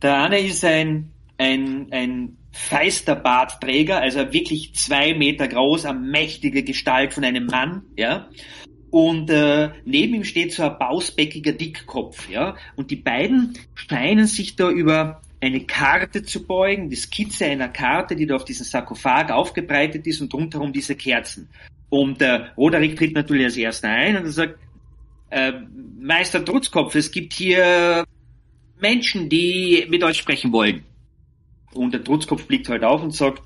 [SPEAKER 2] Der eine ist ein, ein, ein feister Bartträger, also wirklich zwei Meter groß, eine mächtige Gestalt von einem Mann, ja. Und äh, neben ihm steht so ein bausbäckiger Dickkopf, ja. Und die beiden scheinen sich da über eine Karte zu beugen, die Skizze einer Karte, die da auf diesem Sarkophag aufgebreitet ist und rundherum diese Kerzen. Und äh, Roderick tritt natürlich als erster ein und er sagt, äh, Meister Trutzkopf, es gibt hier Menschen, die mit euch sprechen wollen. Und der Trutzkopf blickt halt auf und sagt,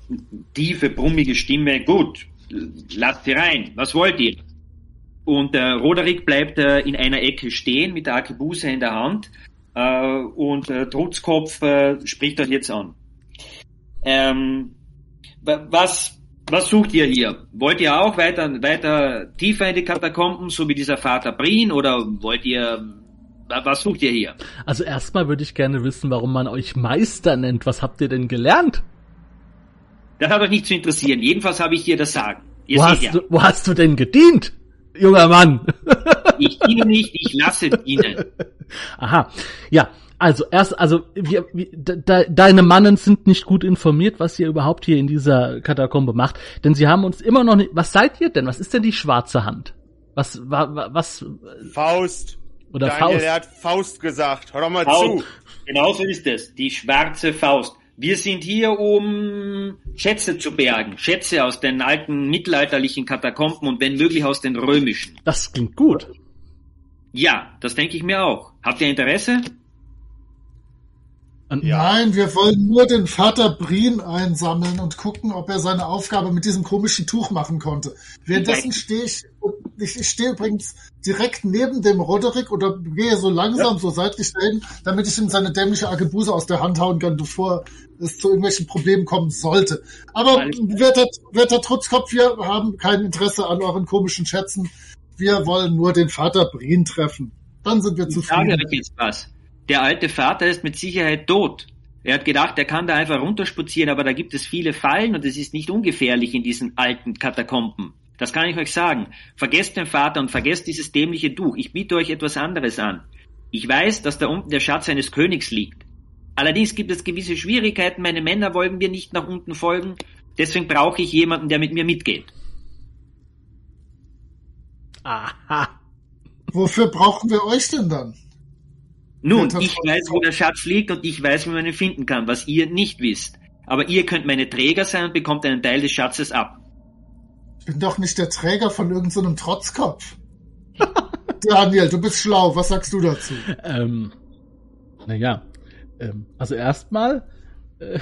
[SPEAKER 2] tiefe, brummige Stimme, gut, lasst sie rein, was wollt ihr? Und äh, Roderick bleibt äh, in einer Ecke stehen mit der Arkebuse in der Hand äh, und äh, Trutzkopf äh, spricht euch jetzt an. Ähm, wa- was, was sucht ihr hier? Wollt ihr auch weiter, weiter tiefer in die Katakomben, so wie dieser Vater Brien, oder wollt ihr, wa- was sucht ihr hier?
[SPEAKER 1] also erstmal würde ich gerne wissen, warum man euch Meister nennt. Was habt ihr denn gelernt?
[SPEAKER 2] Das hat euch nicht zu interessieren. Jedenfalls habe ich hier das Sagen. Ihr
[SPEAKER 1] Wo hast,
[SPEAKER 2] ja,
[SPEAKER 1] du, wo hast du denn gedient, junger Mann?
[SPEAKER 2] ich diene nicht, ich lasse dienen.
[SPEAKER 1] Aha, ja. Also erst, also wir, wir, de, deine Mannen sind nicht gut informiert, was ihr überhaupt hier in dieser Katakombe macht, denn sie haben uns immer noch nicht. Was seid ihr denn? Was ist denn die schwarze Hand? Was wa- wa- was
[SPEAKER 4] Faust.
[SPEAKER 1] oder
[SPEAKER 4] Daniel,
[SPEAKER 1] Faust?
[SPEAKER 4] er hat Faust gesagt. Hör doch mal
[SPEAKER 2] Faust.
[SPEAKER 4] zu.
[SPEAKER 2] Genau so ist es. Die schwarze Faust. Wir sind hier, um Schätze zu bergen. Schätze aus den alten mittelalterlichen Katakomben und wenn möglich aus den römischen.
[SPEAKER 1] Das klingt gut.
[SPEAKER 2] Ja, das denke ich mir auch. Habt ihr Interesse?
[SPEAKER 1] Und
[SPEAKER 3] Nein, wir wollen nur den Vater Brien einsammeln und gucken, ob er seine Aufgabe mit diesem komischen Tuch machen konnte. Währenddessen stehe ich, ich, ich stehe übrigens direkt neben dem Roderick oder gehe so langsam so seitlich dahin, damit ich ihm seine dämliche Argebuse aus der Hand hauen kann, bevor es zu irgendwelchen Problemen kommen sollte. Aber werter, werter Trutzkopf, wir haben kein Interesse an euren komischen Schätzen. Wir wollen nur den Vater Brien treffen. Dann sind wir
[SPEAKER 2] Ich sage
[SPEAKER 3] zufrieden.
[SPEAKER 2] euch jetzt was. Der alte Vater ist mit Sicherheit tot. Er hat gedacht, er kann da einfach runterspazieren, aber da gibt es viele Fallen und es ist nicht ungefährlich in diesen alten Katakomben. Das kann ich euch sagen. Vergesst den Vater und vergesst dieses dämliche Tuch. Ich biete euch etwas anderes an. Ich weiß, dass da unten der Schatz eines Königs liegt. Allerdings gibt es gewisse Schwierigkeiten. Meine Männer wollen mir nicht nach unten folgen. Deswegen brauche ich jemanden, der mit mir mitgeht.
[SPEAKER 1] aha.
[SPEAKER 3] Wofür brauchen wir euch denn dann?
[SPEAKER 2] Nun, ich weiß, wo der Schatz liegt und ich weiß, wie man ihn finden kann, was ihr nicht wisst. Aber ihr könnt meine Träger sein und bekommt einen Teil des Schatzes ab.
[SPEAKER 3] Ich bin doch nicht der Träger von irgendeinem Trotzkopf. Daniel, du bist schlau. Was sagst du dazu?
[SPEAKER 1] Ähm, naja, ähm, also erstmal, äh,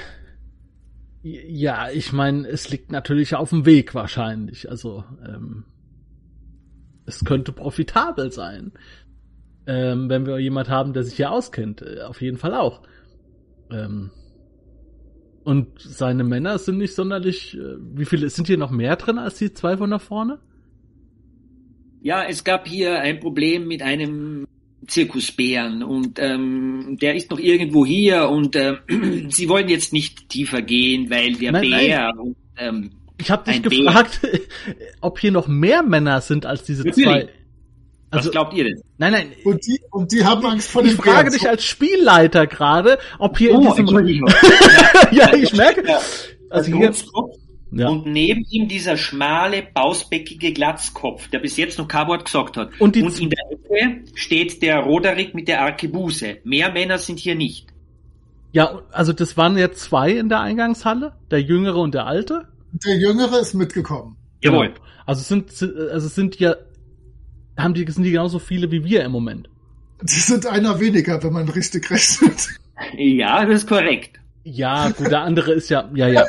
[SPEAKER 1] ja, ich meine, es liegt natürlich auf dem Weg wahrscheinlich. Also, ähm, es könnte profitabel sein, ähm, wenn wir jemand haben, der sich hier auskennt. Äh, auf jeden Fall auch. Ähm, und seine Männer sind nicht sonderlich. Äh, wie viele sind hier noch mehr drin als die zwei von da vorne?
[SPEAKER 2] Ja, es gab hier ein Problem mit einem Zirkusbären und ähm, der ist noch irgendwo hier und ähm, sie wollen jetzt nicht tiefer gehen, weil der
[SPEAKER 1] Nein,
[SPEAKER 2] Bär und ähm,
[SPEAKER 1] Ich habe dich
[SPEAKER 2] Ein Bär.
[SPEAKER 1] gefragt, ob hier noch mehr Männer sind als diese
[SPEAKER 2] Natürlich.
[SPEAKER 1] zwei.
[SPEAKER 2] Was
[SPEAKER 1] Also,
[SPEAKER 2] glaubt ihr denn?
[SPEAKER 1] nein, nein.
[SPEAKER 3] Und die, und die haben Angst vor
[SPEAKER 1] Ich
[SPEAKER 3] dem
[SPEAKER 1] frage
[SPEAKER 3] Bären.
[SPEAKER 1] dich als Spielleiter gerade, ob hier in diesem.
[SPEAKER 2] Entschuldigung.
[SPEAKER 1] ja, ich merke.
[SPEAKER 2] Ja,
[SPEAKER 1] Also hier. Ja.
[SPEAKER 2] Und neben ihm dieser schmale, bausbäckige Glatzkopf, der bis jetzt noch kein Wort gesagt hat.
[SPEAKER 1] Und die-
[SPEAKER 2] in der Ecke steht der Roderick mit der Arkebuse. Mehr Männer sind hier nicht.
[SPEAKER 1] Ja, also das waren ja zwei in der Eingangshalle, der Jüngere und der Alte.
[SPEAKER 3] Der Jüngere ist mitgekommen.
[SPEAKER 2] Jawohl.
[SPEAKER 1] Genau. Also sind also sind ja haben die sind die genauso viele wie wir im Moment.
[SPEAKER 3] Die sind einer weniger, wenn man richtig rechnet.
[SPEAKER 2] Ja, das ist korrekt.
[SPEAKER 1] Ja, gut, der andere ist ja ja ja.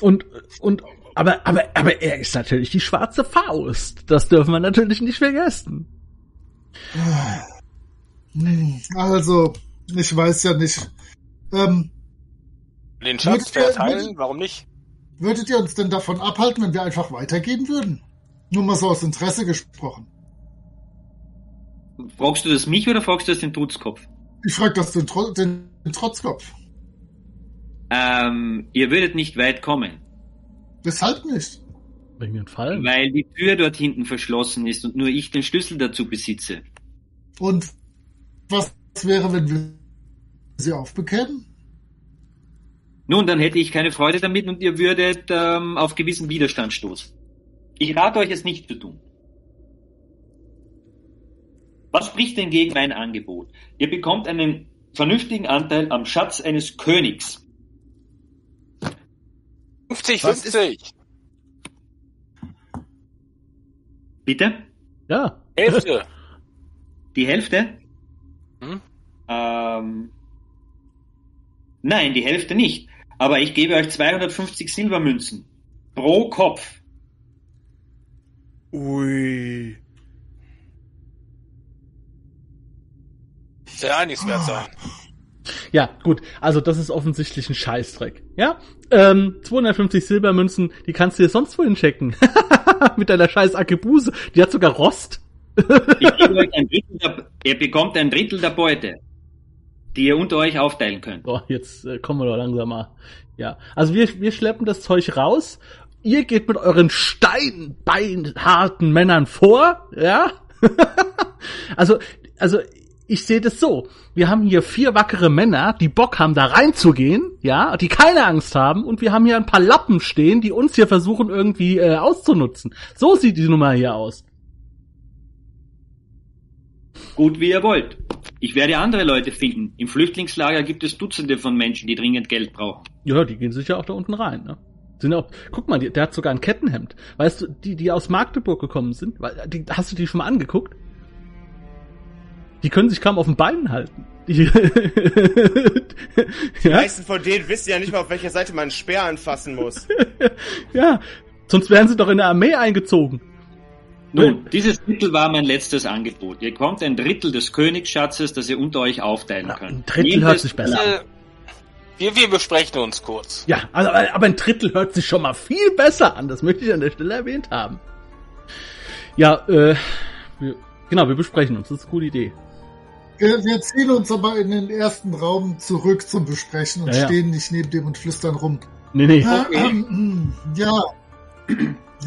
[SPEAKER 1] Und und aber aber aber er ist natürlich die schwarze Faust. Das dürfen wir natürlich nicht vergessen.
[SPEAKER 3] Hm, Also, ich weiß ja nicht. Ähm,
[SPEAKER 6] Den Schatz verteilen, warum nicht?
[SPEAKER 3] würdet ihr uns denn davon abhalten, wenn wir einfach weitergehen würden? Nur mal so aus Interesse gesprochen.
[SPEAKER 2] Fragst du das mich oder fragst du das den Trutzkopf?
[SPEAKER 3] Ich frage das den, Tro den, den Trotzkopf.
[SPEAKER 2] Ähm, ihr würdet nicht weit kommen,
[SPEAKER 3] Weshalb nicht?
[SPEAKER 1] Wegen den Fall.
[SPEAKER 2] weil die Tür dort hinten verschlossen ist und nur ich den Schlüssel dazu besitze.
[SPEAKER 3] Und was wäre, wenn wir sie aufbekämen?
[SPEAKER 2] Nun, dann hätte ich keine Freude damit und ihr würdet ähm, auf gewissen Widerstand stoßen. Ich rate euch es nicht zu tun. Was spricht denn gegen mein Angebot? Ihr bekommt einen vernünftigen Anteil am Schatz eines Königs.
[SPEAKER 6] 50,
[SPEAKER 4] Was ist-
[SPEAKER 6] 50.
[SPEAKER 2] Bitte?
[SPEAKER 1] Ja.
[SPEAKER 6] Hälfte.
[SPEAKER 2] Die Hälfte?
[SPEAKER 6] Hm?
[SPEAKER 2] Ähm, nein, die Hälfte nicht. Aber ich gebe euch 250 Silbermünzen. Pro Kopf.
[SPEAKER 4] Ui.
[SPEAKER 6] Sehr einigswert sein.
[SPEAKER 1] Ja, gut. Also das ist offensichtlich ein Scheißdreck. Ja? Ähm, 250 Silbermünzen, die kannst du dir sonst wohin checken. Mit deiner scheiß Akebuse. Die hat sogar Rost.
[SPEAKER 2] Der, ihr bekommt ein Drittel der Beute, die ihr unter euch aufteilen könnt.
[SPEAKER 1] So, jetzt äh, kommen wir doch langsam mal. Ja. Also wir, wir schleppen das Zeug raus. Ihr geht mit euren steinbeinharten Männern vor, ja? also, also ich sehe das so. Wir haben hier vier wackere Männer, die Bock haben, da reinzugehen, ja, die keine Angst haben, und wir haben hier ein paar Lappen stehen, die uns hier versuchen irgendwie äh, auszunutzen. So sieht die Nummer hier aus.
[SPEAKER 2] Gut, wie ihr wollt. Ich werde andere Leute finden. Im Flüchtlingslager gibt es Dutzende von Menschen, die dringend Geld brauchen.
[SPEAKER 1] Ja, die gehen sicher auch da unten rein, ne? Sind auch, guck mal, der hat sogar ein Kettenhemd. Weißt du, die, die aus Magdeburg gekommen sind, weil, die, hast du die schon mal angeguckt? Die können sich kaum auf den Beinen halten. Die,
[SPEAKER 4] Die
[SPEAKER 1] ja,
[SPEAKER 4] meisten von denen wissen ja nicht mal, auf welcher Seite man einen Speer anfassen muss.
[SPEAKER 1] ja, sonst wären sie doch in der Armee eingezogen.
[SPEAKER 2] Nun, dieses Drittel war mein letztes Angebot. Ihr bekommt ein Drittel des Königsschatzes, das ihr unter euch aufteilen könnt.
[SPEAKER 1] ein Drittel
[SPEAKER 2] Nehmt
[SPEAKER 1] hört sich besser
[SPEAKER 6] Äh, Wir, wir besprechen uns kurz.
[SPEAKER 1] Ja, also, aber ein Drittel hört sich schon mal viel besser an. Das möchte ich an der Stelle erwähnt haben. Ja, äh, wir, genau, wir besprechen uns. Das ist eine gute Idee.
[SPEAKER 3] Wir, wir ziehen uns aber in den ersten Raum zurück zum Besprechen und
[SPEAKER 1] Ja, ja.
[SPEAKER 3] stehen nicht neben dem und flüstern rum.
[SPEAKER 1] Nee, nee.
[SPEAKER 3] Äh, ähm, ja, wir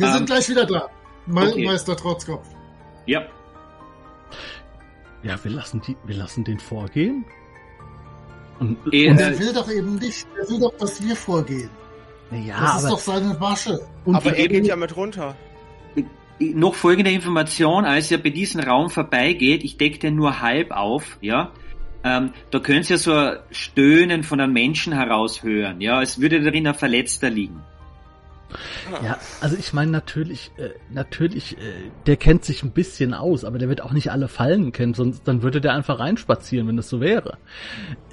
[SPEAKER 2] Ähm,
[SPEAKER 3] sind gleich wieder da. Me
[SPEAKER 2] okay.
[SPEAKER 3] Meister Trotzkopf.
[SPEAKER 2] Ja,
[SPEAKER 1] Ja, wir lassen die, wir lassen den vorgehen. Und,
[SPEAKER 2] Eh,
[SPEAKER 1] und
[SPEAKER 3] Der
[SPEAKER 2] äh,
[SPEAKER 3] will doch eben nicht. Der will doch, dass wir vorgehen.
[SPEAKER 1] ja,
[SPEAKER 3] Das ist
[SPEAKER 1] aber,
[SPEAKER 3] doch seine Masche.
[SPEAKER 1] und
[SPEAKER 4] Aber er geht ja mit runter.
[SPEAKER 2] noch folgende Information, als ihr bei diesem Raum vorbeigeht, ich decke den nur halb auf, ja. Ähm, da könnt ihr so ein Stöhnen von einem Menschen heraushören, ja, als würde darin ein Verletzter liegen.
[SPEAKER 1] Ja, also ich meine natürlich, äh, natürlich, äh, der kennt sich ein bisschen aus, aber der wird auch nicht alle Fallen kennen, sonst dann würde der einfach reinspazieren, wenn das so wäre.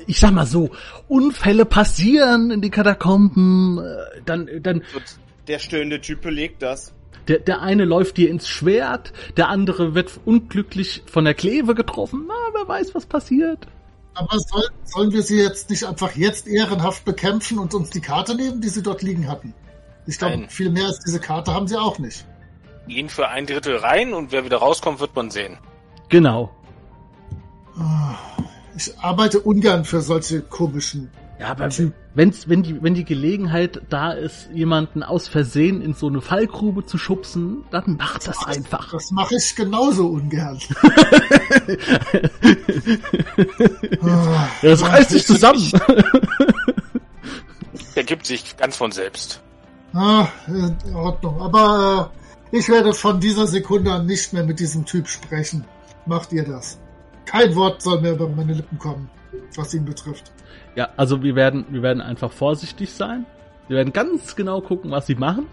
[SPEAKER 1] Ich sag mal so, Unfälle passieren in die Katakomben, äh, dann, dann
[SPEAKER 4] Der stöhnende Typ belegt das.
[SPEAKER 1] der, der eine läuft dir ins Schwert, der andere wird unglücklich von der Kleve getroffen. Na, wer weiß, was passiert.
[SPEAKER 3] Aber soll, sollen wir sie jetzt nicht einfach jetzt ehrenhaft bekämpfen und uns die Karte nehmen, die sie dort liegen hatten? Ich glaube, viel mehr als diese Karte haben sie auch nicht.
[SPEAKER 6] Gehen für ein Drittel rein und wer wieder rauskommt, wird man sehen.
[SPEAKER 1] Genau.
[SPEAKER 3] Ich arbeite ungern für solche komischen.
[SPEAKER 1] Ja, aber wenn's, wenn die, wenn die Gelegenheit da ist, jemanden aus Versehen in so eine Fallgrube zu schubsen, dann macht das einfach.
[SPEAKER 3] Das mache ich genauso ungern. Ah,
[SPEAKER 1] Das reißt sich zusammen.
[SPEAKER 6] Ergibt sich ganz von selbst.
[SPEAKER 3] Ah, in Ordnung. Aber äh, ich werde von dieser Sekunde an nicht mehr mit diesem Typ sprechen. Macht ihr das? Kein Wort soll mehr über meine Lippen kommen, was ihn betrifft.
[SPEAKER 1] Ja, also wir werden, wir werden einfach vorsichtig sein. Wir werden ganz genau gucken, was sie machen.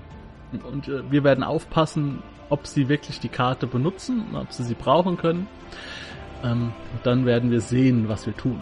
[SPEAKER 1] Und äh, wir werden aufpassen, ob sie wirklich die Karte benutzen, ob sie sie brauchen können. Ähm, und dann werden wir sehen, was wir tun.